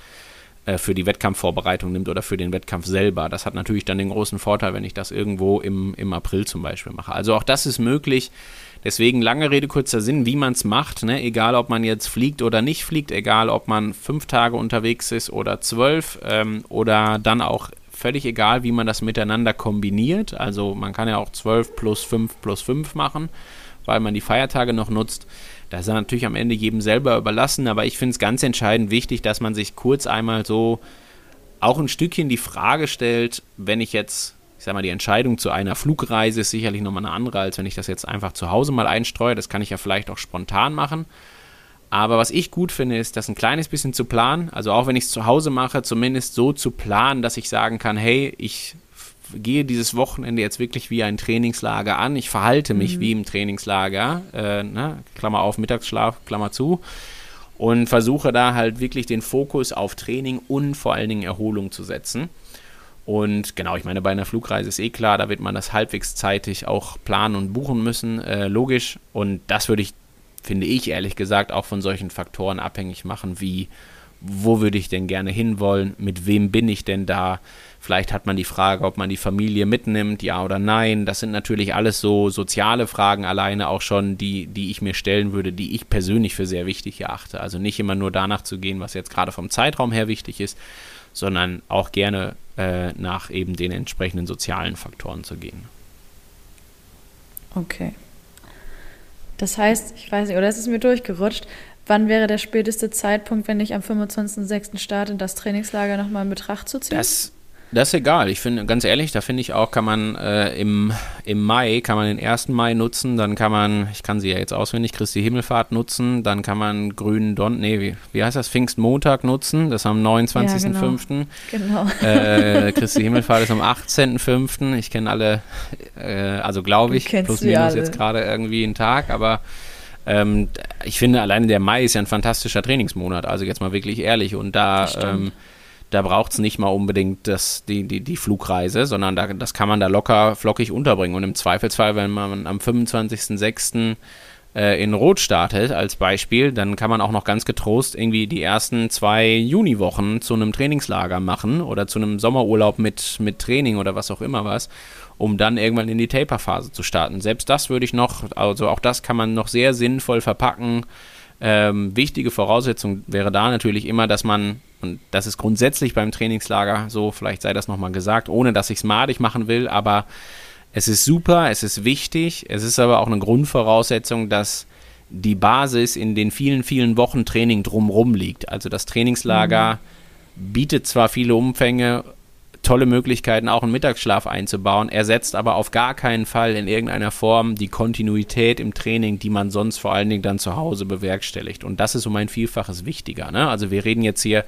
Speaker 2: äh, für die Wettkampfvorbereitung nimmt oder für den Wettkampf selber. Das hat natürlich dann den großen Vorteil, wenn ich das irgendwo im, im April zum Beispiel mache. Also auch das ist möglich. Deswegen lange Rede, kurzer Sinn, wie man es macht, ne? egal ob man jetzt fliegt oder nicht fliegt, egal ob man fünf Tage unterwegs ist oder zwölf ähm, oder dann auch völlig egal, wie man das miteinander kombiniert. Also man kann ja auch zwölf plus fünf plus fünf machen, weil man die Feiertage noch nutzt. Das ist natürlich am Ende jedem selber überlassen, aber ich finde es ganz entscheidend wichtig, dass man sich kurz einmal so auch ein Stückchen die Frage stellt, wenn ich jetzt ich sag mal, die Entscheidung zu einer Flugreise ist sicherlich nochmal eine andere, als wenn ich das jetzt einfach zu Hause mal einstreue. Das kann ich ja vielleicht auch spontan machen. Aber was ich gut finde, ist, das ein kleines bisschen zu planen. Also auch wenn ich es zu Hause mache, zumindest so zu planen, dass ich sagen kann, hey, ich gehe dieses Wochenende jetzt wirklich wie ein Trainingslager an. Ich verhalte mich mhm. wie im Trainingslager. Äh, ne? Klammer auf, Mittagsschlaf, Klammer zu. Und versuche da halt wirklich den Fokus auf Training und vor allen Dingen Erholung zu setzen. Und genau, ich meine, bei einer Flugreise ist eh klar, da wird man das halbwegs zeitig auch planen und buchen müssen, äh, logisch. Und das würde ich, finde ich ehrlich gesagt, auch von solchen Faktoren abhängig machen, wie wo würde ich denn gerne hinwollen, mit wem bin ich denn da. Vielleicht hat man die Frage, ob man die Familie mitnimmt, ja oder nein. Das sind natürlich alles so soziale Fragen alleine auch schon, die, die ich mir stellen würde, die ich persönlich für sehr wichtig erachte. Also nicht immer nur danach zu gehen, was jetzt gerade vom Zeitraum her wichtig ist, sondern auch gerne äh, nach eben den entsprechenden sozialen Faktoren zu gehen.
Speaker 1: Okay. Das heißt, ich weiß nicht, oder ist es mir durchgerutscht, wann wäre der späteste Zeitpunkt, wenn ich am 25.06. starte, das Trainingslager nochmal in Betracht zu ziehen?
Speaker 2: Das Das ist egal. Ich finde, ganz ehrlich, da finde ich auch, kann man äh, im, im Mai, kann man den 1. Mai nutzen, dann kann man, ich kann sie ja jetzt auswendig, Christi Himmelfahrt nutzen, dann kann man grünen Don, nee, wie, wie heißt das, Pfingstmontag nutzen, das ist am 29.05. Ja, genau. genau. Äh, Christi Himmelfahrt ist am 18.05. Ich kenne alle, äh, also glaube ich, plus minus jetzt gerade irgendwie einen Tag, aber ähm, ich finde, alleine der Mai ist ja ein fantastischer Trainingsmonat, also jetzt mal wirklich ehrlich und da da braucht es nicht mal unbedingt das, die, die, die Flugreise, sondern da, das kann man da locker flockig unterbringen. Und im Zweifelsfall, wenn man am 25.06. Äh, in Rot startet, als Beispiel, dann kann man auch noch ganz getrost irgendwie die ersten zwei Juniwochen zu einem Trainingslager machen oder zu einem Sommerurlaub mit, mit Training oder was auch immer was, um dann irgendwann in die Taper-Phase zu starten. Selbst das würde ich noch, also auch das kann man noch sehr sinnvoll verpacken. Ähm, wichtige Voraussetzung wäre da natürlich immer, dass man und das ist grundsätzlich beim Trainingslager so, vielleicht sei das nochmal gesagt, ohne dass ich es madig machen will, aber es ist super, es ist wichtig, es ist aber auch eine Grundvoraussetzung, dass die Basis in den vielen, vielen Wochen Training drumherum liegt. Also das Trainingslager mhm. bietet zwar viele Umfänge tolle Möglichkeiten, auch einen Mittagsschlaf einzubauen, ersetzt aber auf gar keinen Fall in irgendeiner Form die Kontinuität im Training, die man sonst vor allen Dingen dann zu Hause bewerkstelligt. Und das ist um ein Vielfaches wichtiger. Ne? Also wir reden jetzt hier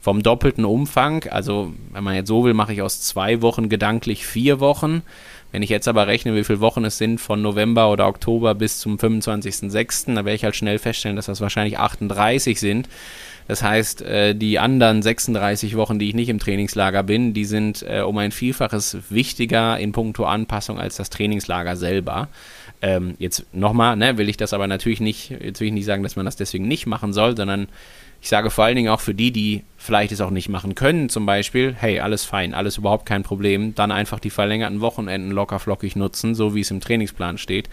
Speaker 2: vom doppelten Umfang. Also wenn man jetzt so will, mache ich aus zwei Wochen gedanklich vier Wochen. Wenn ich jetzt aber rechne, wie viele Wochen es sind von November oder Oktober bis zum 25.06., dann werde ich halt schnell feststellen, dass das wahrscheinlich 38 sind. Das heißt, äh, die anderen 36 Wochen, die ich nicht im Trainingslager bin, die sind äh, um ein Vielfaches wichtiger in puncto Anpassung als das Trainingslager selber. Ähm, jetzt nochmal, ne, will ich das aber natürlich nicht, jetzt will ich nicht sagen, dass man das deswegen nicht machen soll, sondern ich sage vor allen Dingen auch für die, die vielleicht es auch nicht machen können, zum Beispiel, hey, alles fein, alles überhaupt kein Problem, dann einfach die verlängerten Wochenenden locker flockig nutzen, so wie es im Trainingsplan steht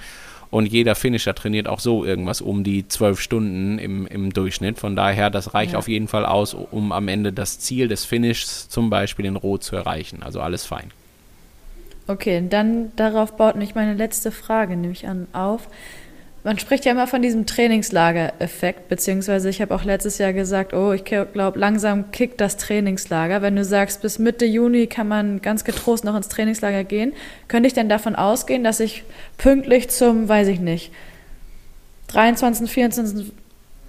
Speaker 2: und jeder Finisher trainiert auch so irgendwas um die zwölf Stunden im, im Durchschnitt. Von daher, das reicht ja. auf jeden Fall aus, um am Ende das Ziel des Finishs zum Beispiel in Rot zu erreichen. Also alles fein.
Speaker 1: Okay, dann darauf baut mich meine letzte Frage nämlich an auf. Man spricht ja immer von diesem Trainingslager-Effekt, beziehungsweise ich habe auch letztes Jahr gesagt, oh, ich glaube, langsam kickt das Trainingslager. Wenn du sagst, bis Mitte Juni kann man ganz getrost noch ins Trainingslager gehen, könnte ich denn davon ausgehen, dass ich pünktlich zum, weiß ich nicht, 23., 24.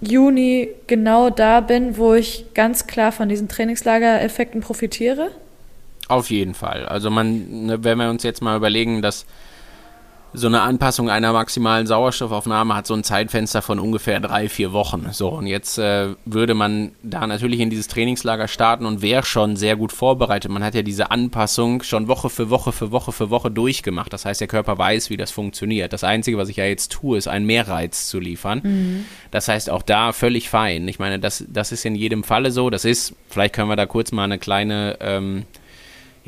Speaker 1: Juni genau da bin, wo ich ganz klar von diesen Trainingslager-Effekten profitiere?
Speaker 2: Auf jeden Fall. Also man, ne, wenn wir uns jetzt mal überlegen, dass so eine Anpassung einer maximalen Sauerstoffaufnahme hat so ein Zeitfenster von ungefähr drei, vier Wochen. So, und jetzt äh, würde man da natürlich in dieses Trainingslager starten und wäre schon sehr gut vorbereitet. Man hat ja diese Anpassung schon Woche für Woche für Woche für Woche durchgemacht. Das heißt, der Körper weiß, wie das funktioniert. Das Einzige, was ich ja jetzt tue, ist einen Mehrreiz zu liefern. Mhm. Das heißt, auch da völlig fein. Ich meine, das, das ist in jedem Falle so. Das ist, vielleicht können wir da kurz mal eine kleine ähm,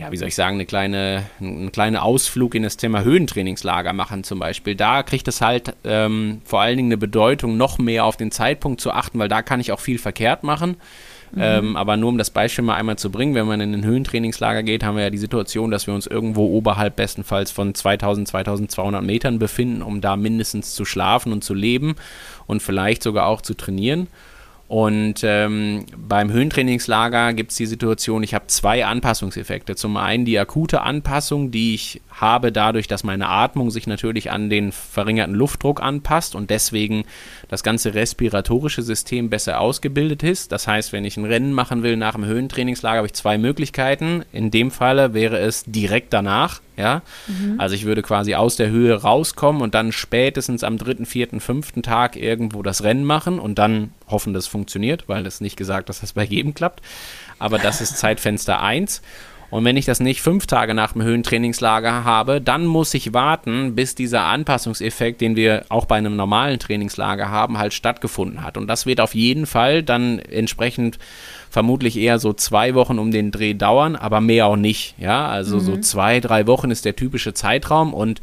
Speaker 2: ja, wie soll ich sagen, eine kleine, einen kleinen Ausflug in das Thema Höhentrainingslager machen zum Beispiel. Da kriegt es halt ähm, vor allen Dingen eine Bedeutung, noch mehr auf den Zeitpunkt zu achten, weil da kann ich auch viel verkehrt machen. Mhm. Ähm, aber nur um das Beispiel mal einmal zu bringen, wenn man in ein Höhentrainingslager geht, haben wir ja die Situation, dass wir uns irgendwo oberhalb bestenfalls von 2000, 2200 Metern befinden, um da mindestens zu schlafen und zu leben und vielleicht sogar auch zu trainieren. Und ähm, beim Höhentrainingslager gibt es die Situation, ich habe zwei Anpassungseffekte. Zum einen die akute Anpassung, die ich habe dadurch, dass meine Atmung sich natürlich an den verringerten Luftdruck anpasst und deswegen das ganze respiratorische System besser ausgebildet ist. Das heißt, wenn ich ein Rennen machen will nach dem Höhentrainingslager, habe ich zwei Möglichkeiten. In dem Falle wäre es direkt danach. Ja? Mhm. Also ich würde quasi aus der Höhe rauskommen und dann spätestens am dritten, vierten, fünften Tag irgendwo das Rennen machen und dann hoffen, dass es funktioniert, weil das nicht gesagt, dass das bei jedem klappt. Aber das ist Zeitfenster 1. Und wenn ich das nicht fünf Tage nach dem Höhentrainingslager habe, dann muss ich warten, bis dieser Anpassungseffekt, den wir auch bei einem normalen Trainingslager haben, halt stattgefunden hat. Und das wird auf jeden Fall dann entsprechend vermutlich eher so zwei Wochen um den Dreh dauern, aber mehr auch nicht. Ja, also mhm. so zwei, drei Wochen ist der typische Zeitraum und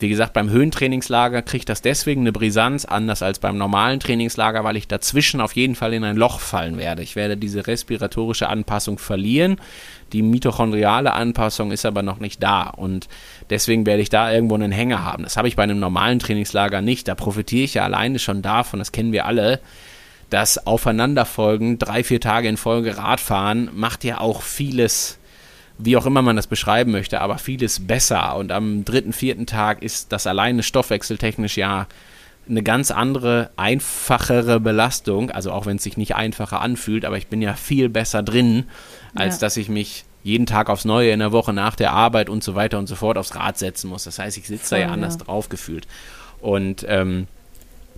Speaker 2: wie gesagt, beim Höhentrainingslager kriegt das deswegen eine Brisanz, anders als beim normalen Trainingslager, weil ich dazwischen auf jeden Fall in ein Loch fallen werde. Ich werde diese respiratorische Anpassung verlieren. Die mitochondriale Anpassung ist aber noch nicht da und deswegen werde ich da irgendwo einen Hänger haben. Das habe ich bei einem normalen Trainingslager nicht. Da profitiere ich ja alleine schon davon, das kennen wir alle. Das Aufeinanderfolgen, drei, vier Tage in Folge Radfahren, macht ja auch vieles wie auch immer man das beschreiben möchte, aber vieles besser. Und am dritten, vierten Tag ist das alleine stoffwechseltechnisch ja eine ganz andere, einfachere Belastung. Also auch wenn es sich nicht einfacher anfühlt, aber ich bin ja viel besser drin, als ja. dass ich mich jeden Tag aufs Neue in der Woche nach der Arbeit und so weiter und so fort aufs Rad setzen muss. Das heißt, ich sitze da ja anders ja. drauf gefühlt. Und ähm,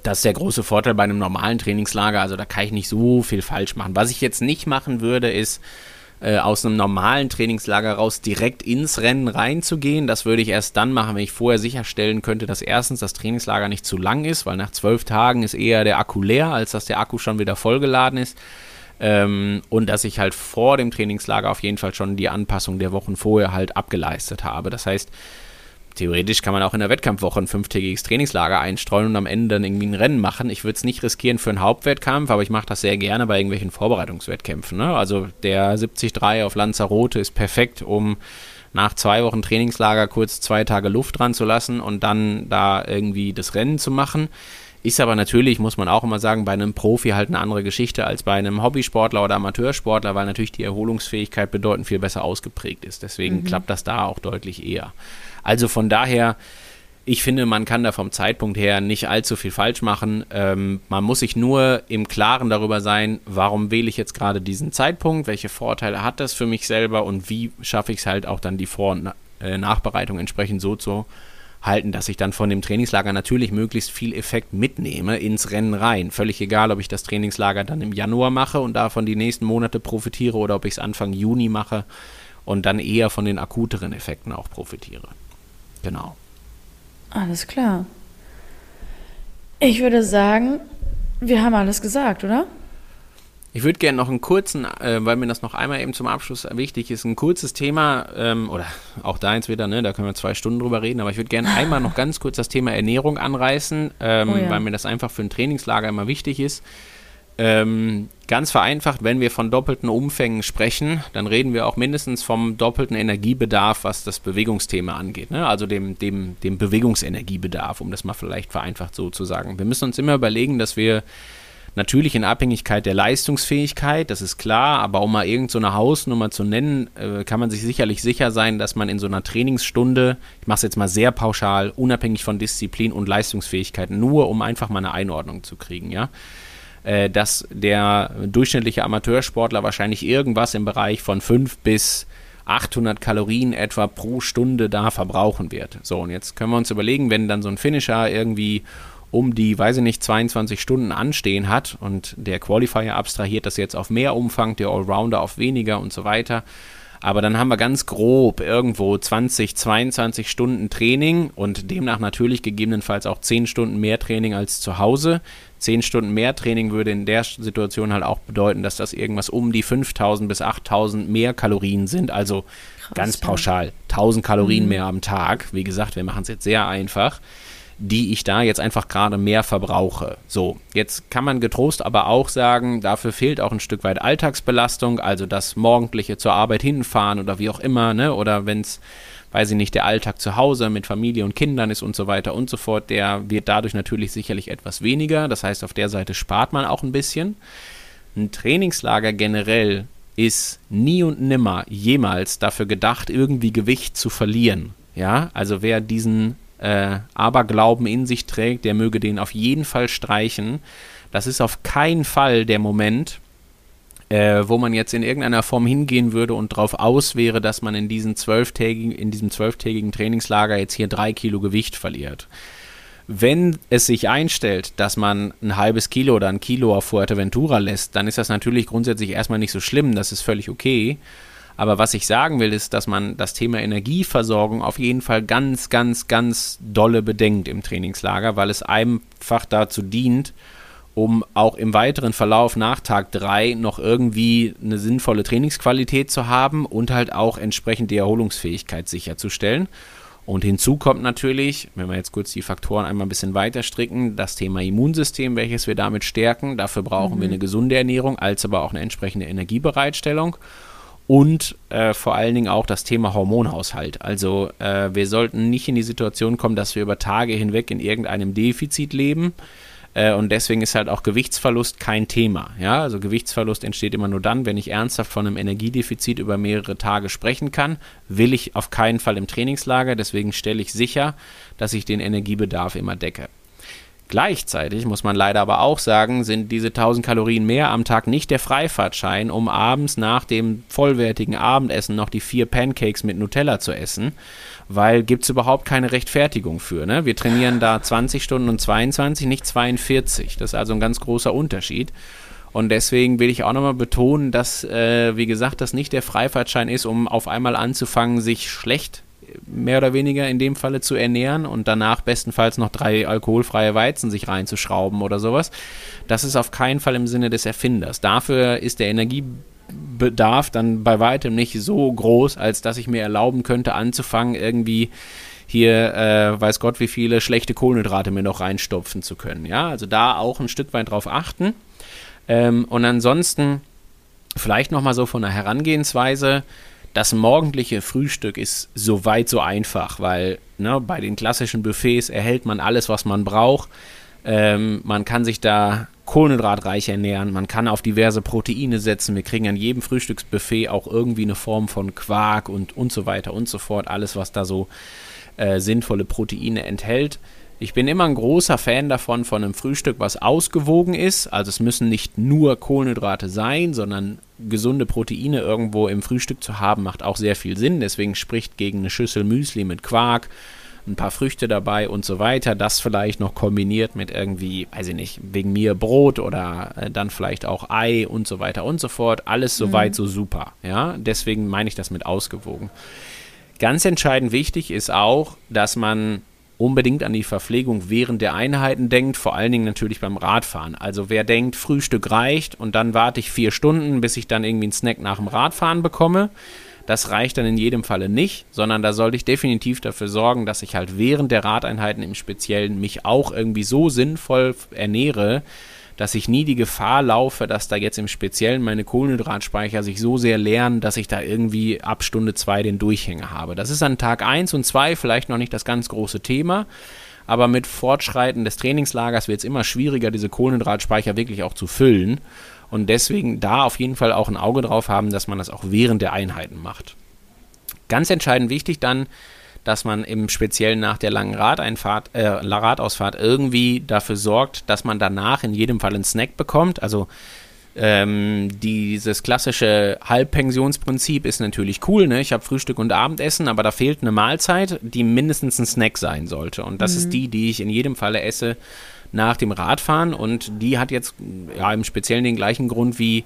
Speaker 2: das ist der große Vorteil bei einem normalen Trainingslager. Also da kann ich nicht so viel falsch machen. Was ich jetzt nicht machen würde, ist äh, aus einem normalen Trainingslager raus direkt ins Rennen reinzugehen. Das würde ich erst dann machen, wenn ich vorher sicherstellen könnte, dass erstens das Trainingslager nicht zu lang ist, weil nach zwölf Tagen ist eher der Akku leer, als dass der Akku schon wieder vollgeladen ist. Ähm, und dass ich halt vor dem Trainingslager auf jeden Fall schon die Anpassung der Wochen vorher halt abgeleistet habe. Das heißt, theoretisch kann man auch in der Wettkampfwoche ein fünftägiges Trainingslager einstreuen und am Ende dann irgendwie ein Rennen machen. Ich würde es nicht riskieren für einen Hauptwettkampf, aber ich mache das sehr gerne bei irgendwelchen Vorbereitungswettkämpfen. Ne? Also der 73 auf Lanzarote ist perfekt, um nach zwei Wochen Trainingslager kurz zwei Tage Luft dran zu lassen und dann da irgendwie das Rennen zu machen. Ist aber natürlich, muss man auch immer sagen, bei einem Profi halt eine andere Geschichte als bei einem Hobbysportler oder Amateursportler, weil natürlich die Erholungsfähigkeit bedeutend viel besser ausgeprägt ist. Deswegen mhm. klappt das da auch deutlich eher. Also von daher, ich finde, man kann da vom Zeitpunkt her nicht allzu viel falsch machen. Ähm, man muss sich nur im Klaren darüber sein, warum wähle ich jetzt gerade diesen Zeitpunkt, welche Vorteile hat das für mich selber und wie schaffe ich es halt auch dann die Vor- und äh, Nachbereitung entsprechend so zu halten, dass ich dann von dem Trainingslager natürlich möglichst viel Effekt mitnehme ins Rennen rein. Völlig egal, ob ich das Trainingslager dann im Januar mache und davon die nächsten Monate profitiere oder ob ich es Anfang Juni mache und dann eher von den akuteren Effekten auch profitiere. Genau.
Speaker 1: Alles klar. Ich würde sagen, wir haben alles gesagt, oder?
Speaker 2: Ich würde gerne noch einen kurzen, äh, weil mir das noch einmal eben zum Abschluss wichtig ist, ein kurzes Thema, ähm, oder auch da jetzt wieder, ne, da können wir zwei Stunden drüber reden, aber ich würde gerne einmal noch ganz kurz das Thema Ernährung anreißen, ähm, oh ja. weil mir das einfach für ein Trainingslager immer wichtig ist. Ähm, ganz vereinfacht, wenn wir von doppelten Umfängen sprechen, dann reden wir auch mindestens vom doppelten Energiebedarf, was das Bewegungsthema angeht. Ne? Also dem, dem, dem Bewegungsenergiebedarf, um das mal vielleicht vereinfacht so zu sagen. Wir müssen uns immer überlegen, dass wir natürlich in Abhängigkeit der Leistungsfähigkeit, das ist klar, aber um mal irgendeine so Hausnummer zu nennen, äh, kann man sich sicherlich sicher sein, dass man in so einer Trainingsstunde, ich mache es jetzt mal sehr pauschal, unabhängig von Disziplin und Leistungsfähigkeit, nur um einfach mal eine Einordnung zu kriegen, ja, äh, dass der durchschnittliche Amateursportler wahrscheinlich irgendwas im Bereich von 5 bis 800 Kalorien etwa pro Stunde da verbrauchen wird. So, und jetzt können wir uns überlegen, wenn dann so ein Finisher irgendwie um die, weiß ich nicht, 22 Stunden anstehen hat und der Qualifier abstrahiert das jetzt auf mehr Umfang, der Allrounder auf weniger und so weiter. Aber dann haben wir ganz grob irgendwo 20, 22 Stunden Training und demnach natürlich gegebenenfalls auch 10 Stunden mehr Training als zu Hause. 10 Stunden mehr Training würde in der Situation halt auch bedeuten, dass das irgendwas um die 5000 bis 8000 mehr Kalorien sind. Also Krass, ganz pauschal 1000 Kalorien mhm. mehr am Tag. Wie gesagt, wir machen es jetzt sehr einfach die ich da jetzt einfach gerade mehr verbrauche. So, jetzt kann man getrost aber auch sagen, dafür fehlt auch ein Stück weit Alltagsbelastung, also das morgendliche zur Arbeit hinfahren oder wie auch immer, ne? Oder wenn es, weiß ich nicht, der Alltag zu Hause mit Familie und Kindern ist und so weiter und so fort, der wird dadurch natürlich sicherlich etwas weniger. Das heißt, auf der Seite spart man auch ein bisschen. Ein Trainingslager generell ist nie und nimmer jemals dafür gedacht, irgendwie Gewicht zu verlieren. Ja, also wer diesen äh, Aberglauben in sich trägt, der möge den auf jeden Fall streichen. Das ist auf keinen Fall der Moment, äh, wo man jetzt in irgendeiner Form hingehen würde und darauf aus wäre, dass man in, diesen in diesem zwölftägigen Trainingslager jetzt hier drei Kilo Gewicht verliert. Wenn es sich einstellt, dass man ein halbes Kilo oder ein Kilo auf Fuerteventura lässt, dann ist das natürlich grundsätzlich erstmal nicht so schlimm, das ist völlig okay. Aber was ich sagen will, ist, dass man das Thema Energieversorgung auf jeden Fall ganz, ganz, ganz dolle bedenkt im Trainingslager, weil es einfach dazu dient, um auch im weiteren Verlauf nach Tag 3 noch irgendwie eine sinnvolle Trainingsqualität zu haben und halt auch entsprechend die Erholungsfähigkeit sicherzustellen. Und hinzu kommt natürlich, wenn wir jetzt kurz die Faktoren einmal ein bisschen weiter stricken, das Thema Immunsystem, welches wir damit stärken. Dafür brauchen mhm. wir eine gesunde Ernährung, als aber auch eine entsprechende Energiebereitstellung und äh, vor allen Dingen auch das Thema Hormonhaushalt. Also äh, wir sollten nicht in die Situation kommen, dass wir über Tage hinweg in irgendeinem Defizit leben. Äh, und deswegen ist halt auch Gewichtsverlust kein Thema. Ja, also Gewichtsverlust entsteht immer nur dann, wenn ich ernsthaft von einem Energiedefizit über mehrere Tage sprechen kann. Will ich auf keinen Fall im Trainingslager. Deswegen stelle ich sicher, dass ich den Energiebedarf immer decke. Gleichzeitig muss man leider aber auch sagen, sind diese 1000 Kalorien mehr am Tag nicht der Freifahrtschein, um abends nach dem vollwertigen Abendessen noch die vier Pancakes mit Nutella zu essen, weil gibt es überhaupt keine Rechtfertigung für. Ne? Wir trainieren da 20 Stunden und 22, nicht 42. Das ist also ein ganz großer Unterschied. Und deswegen will ich auch nochmal betonen, dass, äh, wie gesagt, das nicht der Freifahrtschein ist, um auf einmal anzufangen, sich schlecht mehr oder weniger in dem Falle zu ernähren und danach bestenfalls noch drei alkoholfreie Weizen sich reinzuschrauben oder sowas. Das ist auf keinen Fall im Sinne des Erfinders. Dafür ist der Energiebedarf dann bei weitem nicht so groß, als dass ich mir erlauben könnte, anzufangen, irgendwie hier, äh, weiß Gott, wie viele schlechte Kohlenhydrate mir noch reinstopfen zu können. Ja, also da auch ein Stück weit drauf achten. Ähm, und ansonsten vielleicht nochmal so von der Herangehensweise, das morgendliche Frühstück ist soweit so einfach, weil ne, bei den klassischen Buffets erhält man alles, was man braucht. Ähm, man kann sich da kohlenhydratreich ernähren, man kann auf diverse Proteine setzen. Wir kriegen an jedem Frühstücksbuffet auch irgendwie eine Form von Quark und, und so weiter und so fort. Alles, was da so äh, sinnvolle Proteine enthält. Ich bin immer ein großer Fan davon, von einem Frühstück, was ausgewogen ist. Also es müssen nicht nur Kohlenhydrate sein, sondern gesunde Proteine irgendwo im Frühstück zu haben, macht auch sehr viel Sinn. Deswegen spricht gegen eine Schüssel Müsli mit Quark, ein paar Früchte dabei und so weiter. Das vielleicht noch kombiniert mit irgendwie, weiß ich nicht, wegen mir Brot oder äh, dann vielleicht auch Ei und so weiter und so fort. Alles soweit mhm. so super. Ja, deswegen meine ich das mit ausgewogen. Ganz entscheidend wichtig ist auch, dass man unbedingt an die Verpflegung während der Einheiten denkt, vor allen Dingen natürlich beim Radfahren. Also wer denkt, Frühstück reicht und dann warte ich vier Stunden, bis ich dann irgendwie einen Snack nach dem Radfahren bekomme, das reicht dann in jedem Falle nicht, sondern da sollte ich definitiv dafür sorgen, dass ich halt während der Radeinheiten im Speziellen mich auch irgendwie so sinnvoll ernähre, dass ich nie die Gefahr laufe, dass da jetzt im Speziellen meine Kohlenhydratspeicher sich so sehr leeren, dass ich da irgendwie ab Stunde 2 den Durchhänger habe. Das ist an Tag 1 und 2 vielleicht noch nicht das ganz große Thema, aber mit Fortschreiten des Trainingslagers wird es immer schwieriger, diese Kohlenhydratspeicher wirklich auch zu füllen. Und deswegen da auf jeden Fall auch ein Auge drauf haben, dass man das auch während der Einheiten macht. Ganz entscheidend wichtig dann, dass man im Speziellen nach der langen Radeinfahrt, äh, Radausfahrt irgendwie dafür sorgt, dass man danach in jedem Fall einen Snack bekommt. Also ähm, dieses klassische Halbpensionsprinzip ist natürlich cool. Ne? Ich habe Frühstück und Abendessen, aber da fehlt eine Mahlzeit, die mindestens ein Snack sein sollte. Und das mhm. ist die, die ich in jedem Falle esse nach dem Radfahren. Und die hat jetzt ja im Speziellen den gleichen Grund wie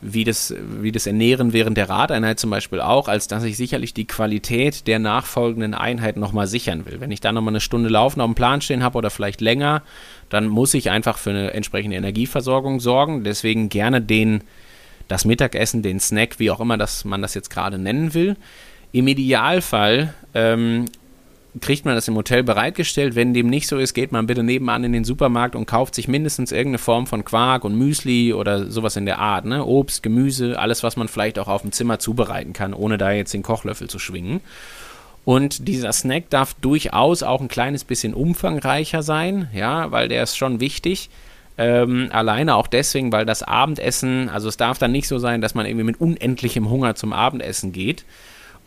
Speaker 2: wie das, wie das Ernähren während der Radeinheit zum Beispiel auch, als dass ich sicherlich die Qualität der nachfolgenden Einheit nochmal sichern will. Wenn ich da nochmal eine Stunde Laufen auf dem Plan stehen habe oder vielleicht länger, dann muss ich einfach für eine entsprechende Energieversorgung sorgen. Deswegen gerne den, das Mittagessen, den Snack, wie auch immer das, man das jetzt gerade nennen will. Im Idealfall ähm, kriegt man das im Hotel bereitgestellt. Wenn dem nicht so ist, geht man bitte nebenan in den Supermarkt und kauft sich mindestens irgendeine Form von Quark und Müsli oder sowas in der Art. Ne? Obst, Gemüse, alles, was man vielleicht auch auf dem Zimmer zubereiten kann, ohne da jetzt den Kochlöffel zu schwingen. Und dieser Snack darf durchaus auch ein kleines bisschen umfangreicher sein, ja, weil der ist schon wichtig. Ähm, alleine auch deswegen, weil das Abendessen, also es darf dann nicht so sein, dass man irgendwie mit unendlichem Hunger zum Abendessen geht,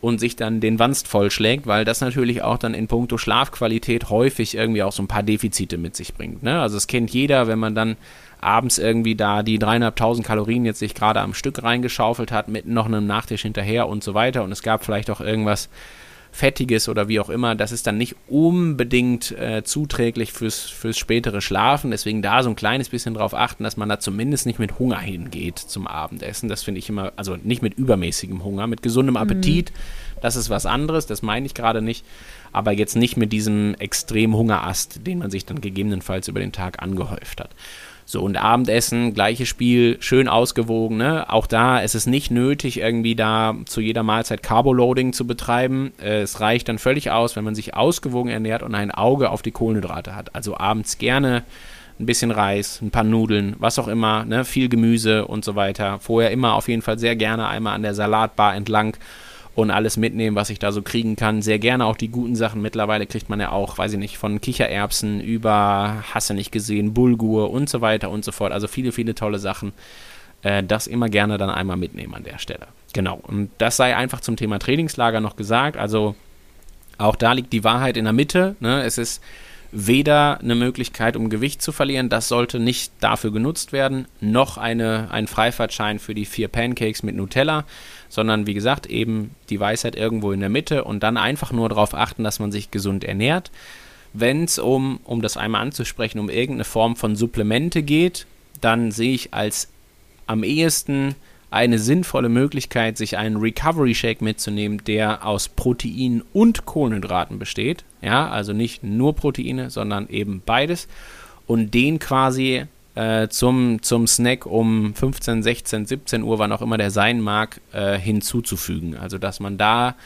Speaker 2: und sich dann den Wanst vollschlägt, weil das natürlich auch dann in puncto Schlafqualität häufig irgendwie auch so ein paar Defizite mit sich bringt. Ne? Also es kennt jeder, wenn man dann abends irgendwie da die dreieinhalbtausend Kalorien jetzt sich gerade am Stück reingeschaufelt hat, mit noch einem Nachtisch hinterher und so weiter und es gab vielleicht auch irgendwas Fettiges oder wie auch immer, das ist dann nicht unbedingt äh, zuträglich fürs, fürs spätere Schlafen. Deswegen da so ein kleines bisschen drauf achten, dass man da zumindest nicht mit Hunger hingeht zum Abendessen. Das finde ich immer, also nicht mit übermäßigem Hunger, mit gesundem mhm. Appetit. Mhm. Das ist was anderes, das meine ich gerade nicht. Aber jetzt nicht mit diesem extremen Hungerast, den man sich dann gegebenenfalls über den Tag angehäuft hat. So, und Abendessen, gleiches Spiel, schön ausgewogen. Ne? Auch da ist es nicht nötig, irgendwie da zu jeder Mahlzeit Carboloading zu betreiben. Äh, es reicht dann völlig aus, wenn man sich ausgewogen ernährt und ein Auge auf die Kohlenhydrate hat. Also abends gerne ein bisschen Reis, ein paar Nudeln, was auch immer, ne? viel Gemüse und so weiter. Vorher immer auf jeden Fall sehr gerne einmal an der Salatbar entlang und alles mitnehmen, was ich da so kriegen kann. Sehr gerne auch die guten Sachen. Mittlerweile kriegt man ja auch, weiß ich nicht, von Kichererbsen über, hasse nicht gesehen, Bulgur und so weiter und so fort. Also viele, viele tolle Sachen. Äh, das immer gerne dann einmal mitnehmen an der Stelle. Genau. Und das sei einfach zum Thema Trainingslager noch gesagt. Also auch da liegt die Wahrheit in der Mitte. Ne? Es ist weder eine Möglichkeit, um Gewicht zu verlieren, das sollte nicht dafür genutzt werden, noch eine, ein Freifahrtschein für die vier Pancakes mit Nutella, sondern wie gesagt, eben die Weisheit irgendwo in der Mitte und dann einfach nur darauf achten, dass man sich gesund ernährt. Wenn es um, um das einmal anzusprechen, um irgendeine Form von Supplemente geht, dann sehe ich als am ehesten eine sinnvolle Möglichkeit, sich einen Recovery Shake mitzunehmen, der aus Proteinen und Kohlenhydraten besteht. Ja, also nicht nur Proteine, sondern eben beides. Und den quasi äh, zum, zum Snack um 15, 16, 17 Uhr, wann auch immer der sein mag, äh, hinzuzufügen. Also dass man da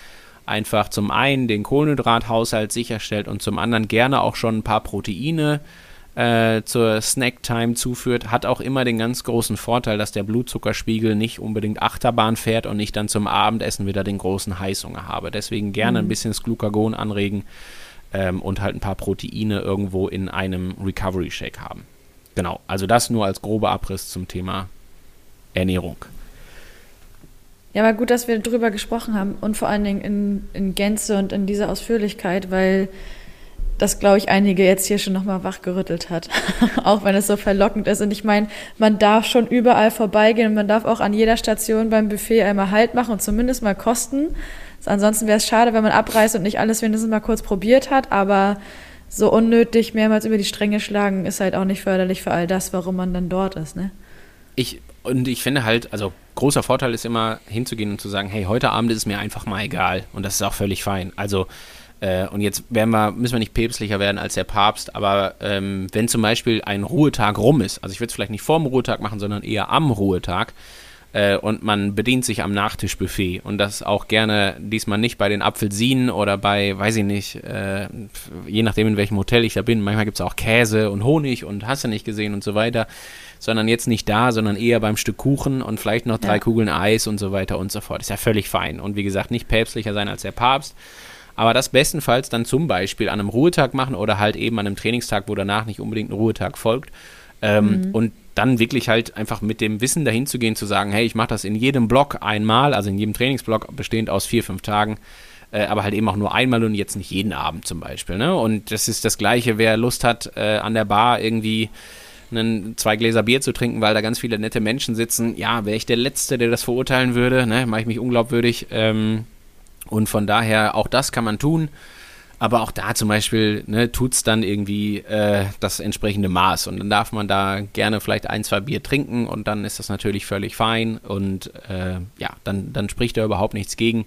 Speaker 2: einfach zum einen den Kohlenhydrathaushalt sicherstellt und zum anderen gerne auch schon ein paar Proteine äh, zur Snacktime zuführt, hat auch immer den ganz großen Vorteil, dass der Blutzuckerspiegel nicht unbedingt Achterbahn fährt und ich dann zum Abendessen wieder den großen Heißhunger habe. Deswegen gerne mhm. ein bisschen das Glucagon anregen ähm, und halt ein paar Proteine irgendwo in einem Recovery Shake haben. Genau, also das nur als grober Abriss zum Thema Ernährung.
Speaker 1: Ja, aber gut, dass wir darüber gesprochen haben und vor allen Dingen in, in Gänze und in dieser Ausführlichkeit, weil das, glaube ich, einige jetzt hier schon nochmal wachgerüttelt hat. auch wenn es so verlockend ist. Und ich meine, man darf schon überall vorbeigehen und man darf auch an jeder Station beim Buffet einmal Halt machen und zumindest mal kosten. Ansonsten wäre es schade, wenn man abreißt und nicht alles wenigstens mal kurz probiert hat. Aber so unnötig mehrmals über die Stränge schlagen ist halt auch nicht förderlich für all das, warum man dann dort ist, ne?
Speaker 2: Ich, und ich finde halt, also großer Vorteil ist immer hinzugehen und zu sagen, hey, heute Abend ist es mir einfach mal egal. Und das ist auch völlig fein. Also äh, und jetzt wir, müssen wir nicht päpstlicher werden als der Papst, aber ähm, wenn zum Beispiel ein Ruhetag rum ist, also ich würde es vielleicht nicht vorm Ruhetag machen, sondern eher am Ruhetag, äh, und man bedient sich am Nachtischbuffet und das auch gerne diesmal nicht bei den Apfelsinen oder bei, weiß ich nicht, äh, je nachdem in welchem Hotel ich da bin, manchmal gibt es auch Käse und Honig und hast du nicht gesehen und so weiter, sondern jetzt nicht da, sondern eher beim Stück Kuchen und vielleicht noch drei ja. Kugeln Eis und so weiter und so fort. Ist ja völlig fein und wie gesagt, nicht päpstlicher sein als der Papst, aber das bestenfalls dann zum Beispiel an einem Ruhetag machen oder halt eben an einem Trainingstag, wo danach nicht unbedingt ein Ruhetag folgt. Ähm, mhm. Und dann wirklich halt einfach mit dem Wissen dahin zu gehen, zu sagen, hey, ich mache das in jedem Block einmal, also in jedem Trainingsblock bestehend aus vier, fünf Tagen, äh, aber halt eben auch nur einmal und jetzt nicht jeden Abend zum Beispiel. Ne? Und das ist das Gleiche, wer Lust hat, äh, an der Bar irgendwie einen, zwei Gläser Bier zu trinken, weil da ganz viele nette Menschen sitzen. Ja, wäre ich der Letzte, der das verurteilen würde, ne? mache ich mich unglaubwürdig. Ähm, und von daher, auch das kann man tun. Aber auch da zum Beispiel ne, tut es dann irgendwie äh, das entsprechende Maß. Und dann darf man da gerne vielleicht ein, zwei Bier trinken und dann ist das natürlich völlig fein. Und äh, ja, dann, dann spricht da überhaupt nichts gegen.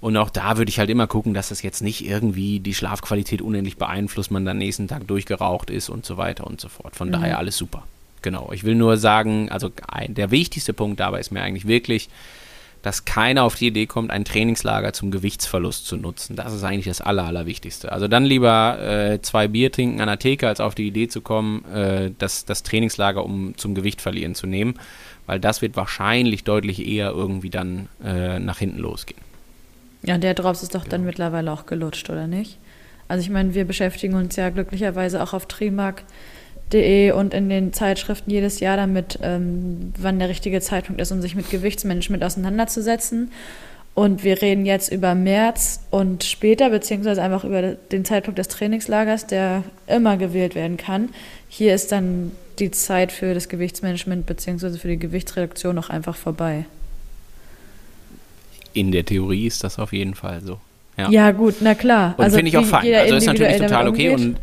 Speaker 2: Und auch da würde ich halt immer gucken, dass das jetzt nicht irgendwie die Schlafqualität unendlich beeinflusst, man dann nächsten Tag durchgeraucht ist und so weiter und so fort. Von mhm. daher alles super. Genau. Ich will nur sagen, also ein, der wichtigste Punkt dabei ist mir eigentlich wirklich, dass keiner auf die Idee kommt, ein Trainingslager zum Gewichtsverlust zu nutzen. Das ist eigentlich das Aller, Allerwichtigste. Also dann lieber äh, zwei Bier trinken an der Theke, als auf die Idee zu kommen, äh, das, das Trainingslager um zum Gewicht verlieren zu nehmen, weil das wird wahrscheinlich deutlich eher irgendwie dann äh, nach hinten losgehen.
Speaker 1: Ja, der Drops ist doch genau. dann mittlerweile auch gelutscht, oder nicht? Also ich meine, wir beschäftigen uns ja glücklicherweise auch auf Trimark De und in den Zeitschriften jedes Jahr damit, ähm, wann der richtige Zeitpunkt ist, um sich mit Gewichtsmanagement auseinanderzusetzen. Und wir reden jetzt über März und später, beziehungsweise einfach über den Zeitpunkt des Trainingslagers, der immer gewählt werden kann. Hier ist dann die Zeit für das Gewichtsmanagement beziehungsweise für die Gewichtsreduktion noch einfach vorbei.
Speaker 2: In der Theorie ist das auf jeden Fall so.
Speaker 1: Ja, ja gut, na klar.
Speaker 2: Und also finde ich auch fein. Also ist natürlich total okay und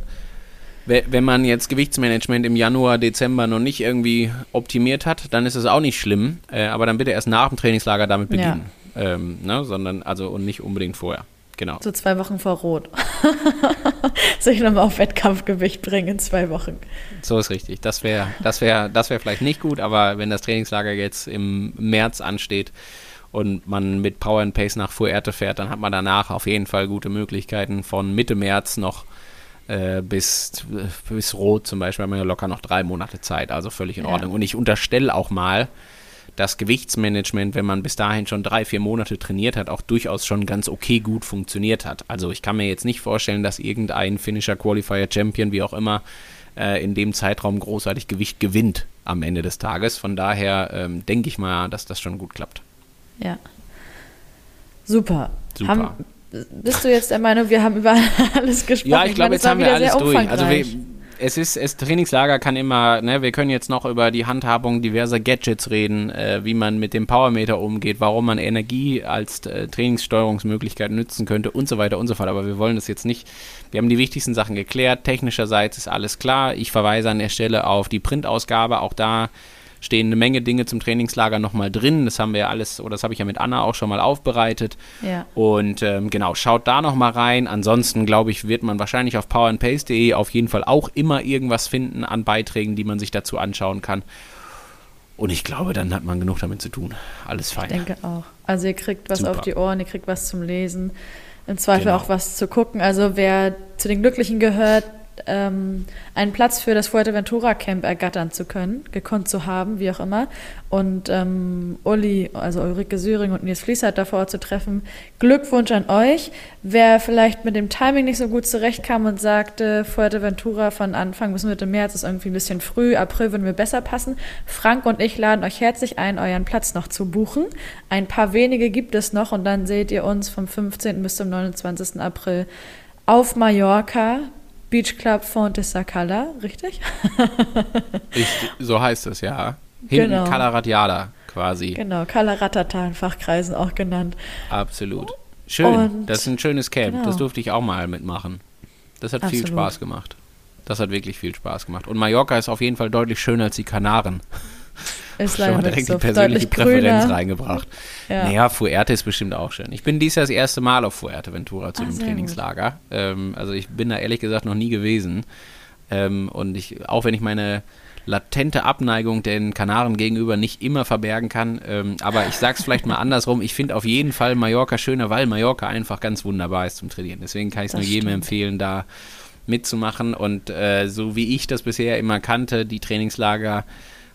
Speaker 2: wenn man jetzt Gewichtsmanagement im Januar, Dezember noch nicht irgendwie optimiert hat, dann ist es auch nicht schlimm. Äh, aber dann bitte erst nach dem Trainingslager damit beginnen. Ja. Ähm, ne? Sondern, also und nicht unbedingt vorher. Genau.
Speaker 1: So zwei Wochen vor Rot. Soll ich nochmal auf Wettkampfgewicht bringen in zwei Wochen?
Speaker 2: So ist richtig. Das wäre das wär, das wär vielleicht nicht gut, aber wenn das Trainingslager jetzt im März ansteht und man mit Power and Pace nach Fuerte fährt, dann hat man danach auf jeden Fall gute Möglichkeiten von Mitte März noch äh, bis, bis Rot zum Beispiel haben wir ja locker noch drei Monate Zeit, also völlig in ja. Ordnung. Und ich unterstelle auch mal, das Gewichtsmanagement, wenn man bis dahin schon drei, vier Monate trainiert hat, auch durchaus schon ganz okay gut funktioniert hat. Also ich kann mir jetzt nicht vorstellen, dass irgendein Finisher Qualifier Champion, wie auch immer, äh, in dem Zeitraum großartig Gewicht gewinnt am Ende des Tages. Von daher ähm, denke ich mal, dass das schon gut klappt.
Speaker 1: Ja. Super.
Speaker 2: Super.
Speaker 1: Haben, bist du jetzt der Meinung, wir haben über alles gesprochen?
Speaker 2: Ja, ich glaube, jetzt haben wir alles durch. Also wir, es ist, es Trainingslager kann immer, ne, wir können jetzt noch über die Handhabung diverser Gadgets reden, äh, wie man mit dem Powermeter umgeht, warum man Energie als äh, Trainingssteuerungsmöglichkeit nutzen könnte und so weiter und so fort. Aber wir wollen das jetzt nicht. Wir haben die wichtigsten Sachen geklärt. Technischerseits ist alles klar. Ich verweise an der Stelle auf die Printausgabe. Auch da stehen eine Menge Dinge zum Trainingslager nochmal drin. Das haben wir ja alles, oder das habe ich ja mit Anna auch schon mal aufbereitet.
Speaker 1: Ja.
Speaker 2: Und ähm, genau, schaut da nochmal rein. Ansonsten, glaube ich, wird man wahrscheinlich auf powerandpace.de auf jeden Fall auch immer irgendwas finden an Beiträgen, die man sich dazu anschauen kann. Und ich glaube, dann hat man genug damit zu tun. Alles fein.
Speaker 1: Ich denke auch. Also ihr kriegt was
Speaker 2: Super.
Speaker 1: auf die Ohren, ihr kriegt was zum Lesen, im Zweifel
Speaker 2: Genau.
Speaker 1: auch was zu gucken. Also wer zu den Glücklichen gehört, ähm, einen Platz für das Fuerteventura Camp ergattern zu können, gekonnt zu haben, wie auch immer. Und ähm, Uli, also Ulrike Süring und Nils Fließert davor zu treffen. Glückwunsch an euch. Wer vielleicht mit dem Timing nicht so gut zurechtkam und sagte, Fuerteventura von Anfang bis Mitte März ist irgendwie ein bisschen früh, April würden wir besser passen. Frank und ich laden euch herzlich ein, euren Platz noch zu buchen. Ein paar wenige gibt es noch und dann seht ihr uns vom 15. bis zum 29. April auf Mallorca, Beach Club Fonte Sacala, richtig?
Speaker 2: Ich, so heißt es, ja. Hinten
Speaker 1: Genau.
Speaker 2: Cala Radiada quasi.
Speaker 1: genau, Cala Ratata in Fachkreisen auch genannt.
Speaker 2: Absolut. Schön.
Speaker 1: Und-
Speaker 2: das ist ein schönes Camp.
Speaker 1: genau.
Speaker 2: Das durfte ich auch mal mitmachen. Das hat viel
Speaker 1: Absolut.
Speaker 2: Spaß gemacht. Das hat wirklich viel Spaß gemacht. Und Mallorca ist auf jeden Fall deutlich schöner als die Kanaren.
Speaker 1: Ist
Speaker 2: Schon mal direkt die persönliche Präferenz
Speaker 1: grüner.
Speaker 2: reingebracht.
Speaker 1: Ja.
Speaker 2: Naja, Fuerte ist bestimmt auch schön. Ich bin dies Jahr das erste Mal auf Fuerteventura zu
Speaker 1: Ah,
Speaker 2: dem Trainingslager. Ähm, also ich bin da ehrlich gesagt noch nie gewesen. Ähm, und ich, auch wenn ich meine latente Abneigung den Kanaren gegenüber nicht immer verbergen kann, ähm, aber ich sag's vielleicht mal andersrum, ich finde auf jeden Fall Mallorca schöner, weil Mallorca einfach ganz wunderbar ist zum Trainieren. Deswegen kann ich es nur jedem
Speaker 1: stimmt.
Speaker 2: empfehlen, da mitzumachen. Und äh, so wie ich das bisher immer kannte, die Trainingslager,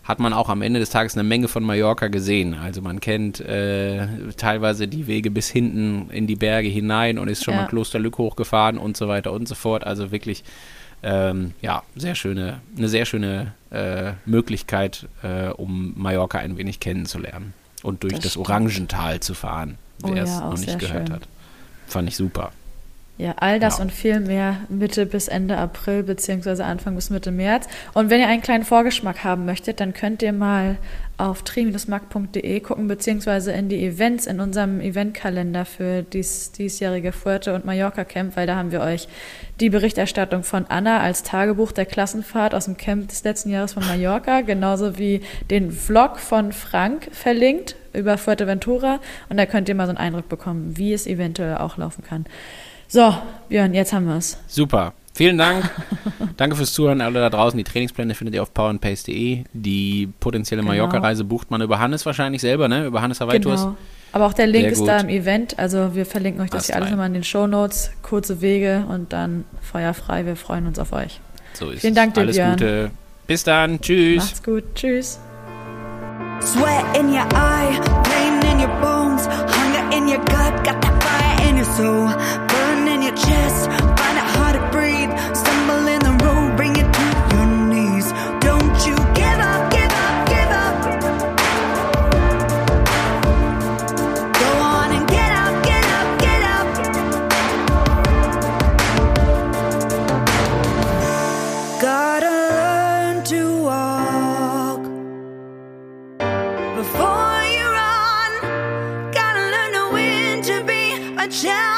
Speaker 2: hat man auch am Ende des Tages eine Menge von Mallorca gesehen. Also man kennt äh, teilweise die Wege bis hinten in die Berge hinein und ist schon
Speaker 1: Ja.
Speaker 2: mal Klosterlück hochgefahren und so weiter und so fort. Also wirklich, ähm, ja, sehr schöne, eine sehr schöne äh, Möglichkeit, äh, um Mallorca ein wenig kennenzulernen und durch
Speaker 1: Das
Speaker 2: das. Orangental zu fahren,
Speaker 1: Oh
Speaker 2: wer es
Speaker 1: ja, auch
Speaker 2: noch nicht gehört
Speaker 1: schön.
Speaker 2: hat. Fand ich super.
Speaker 1: Ja, all das
Speaker 2: Ja.
Speaker 1: und viel mehr Mitte bis Ende April beziehungsweise Anfang bis Mitte März. Und wenn ihr einen kleinen Vorgeschmack haben möchtet, dann könnt ihr mal auf tri-mark.de gucken beziehungsweise in die Events in unserem Eventkalender für dies diesjährige Fuerte und Mallorca Camp, weil da haben wir euch die Berichterstattung von Anna als Tagebuch der Klassenfahrt aus dem Camp des letzten Jahres von Mallorca, genauso wie den Vlog von Frank verlinkt über Fuerteventura und da könnt ihr mal so einen Eindruck bekommen, wie es eventuell auch laufen kann. So, Björn, jetzt haben wir es.
Speaker 2: Super. Vielen Dank. Danke fürs Zuhören, alle da draußen. Die Trainingspläne findet ihr auf powerandpace.de. Die potenzielle
Speaker 1: Genau.
Speaker 2: Mallorca-Reise bucht man über Hannes wahrscheinlich selber, ne? Über Hannes Havaitus.
Speaker 1: Genau. Aber auch der Link
Speaker 2: Sehr
Speaker 1: ist da
Speaker 2: gut.
Speaker 1: im Event. Also wir verlinken euch das
Speaker 2: Hast
Speaker 1: hier alles nochmal in den Shownotes. Kurze Wege und dann feuerfrei. Wir freuen uns auf euch.
Speaker 2: So ist
Speaker 1: Vielen
Speaker 2: es.
Speaker 1: Dank dir,
Speaker 2: Alles
Speaker 1: Björn.
Speaker 2: Gute. Bis dann. Tschüss.
Speaker 1: Macht's gut. Tschüss.
Speaker 3: Sweat in your eye, pain in your bones, hunger in your gut, got that fire in your soul, child.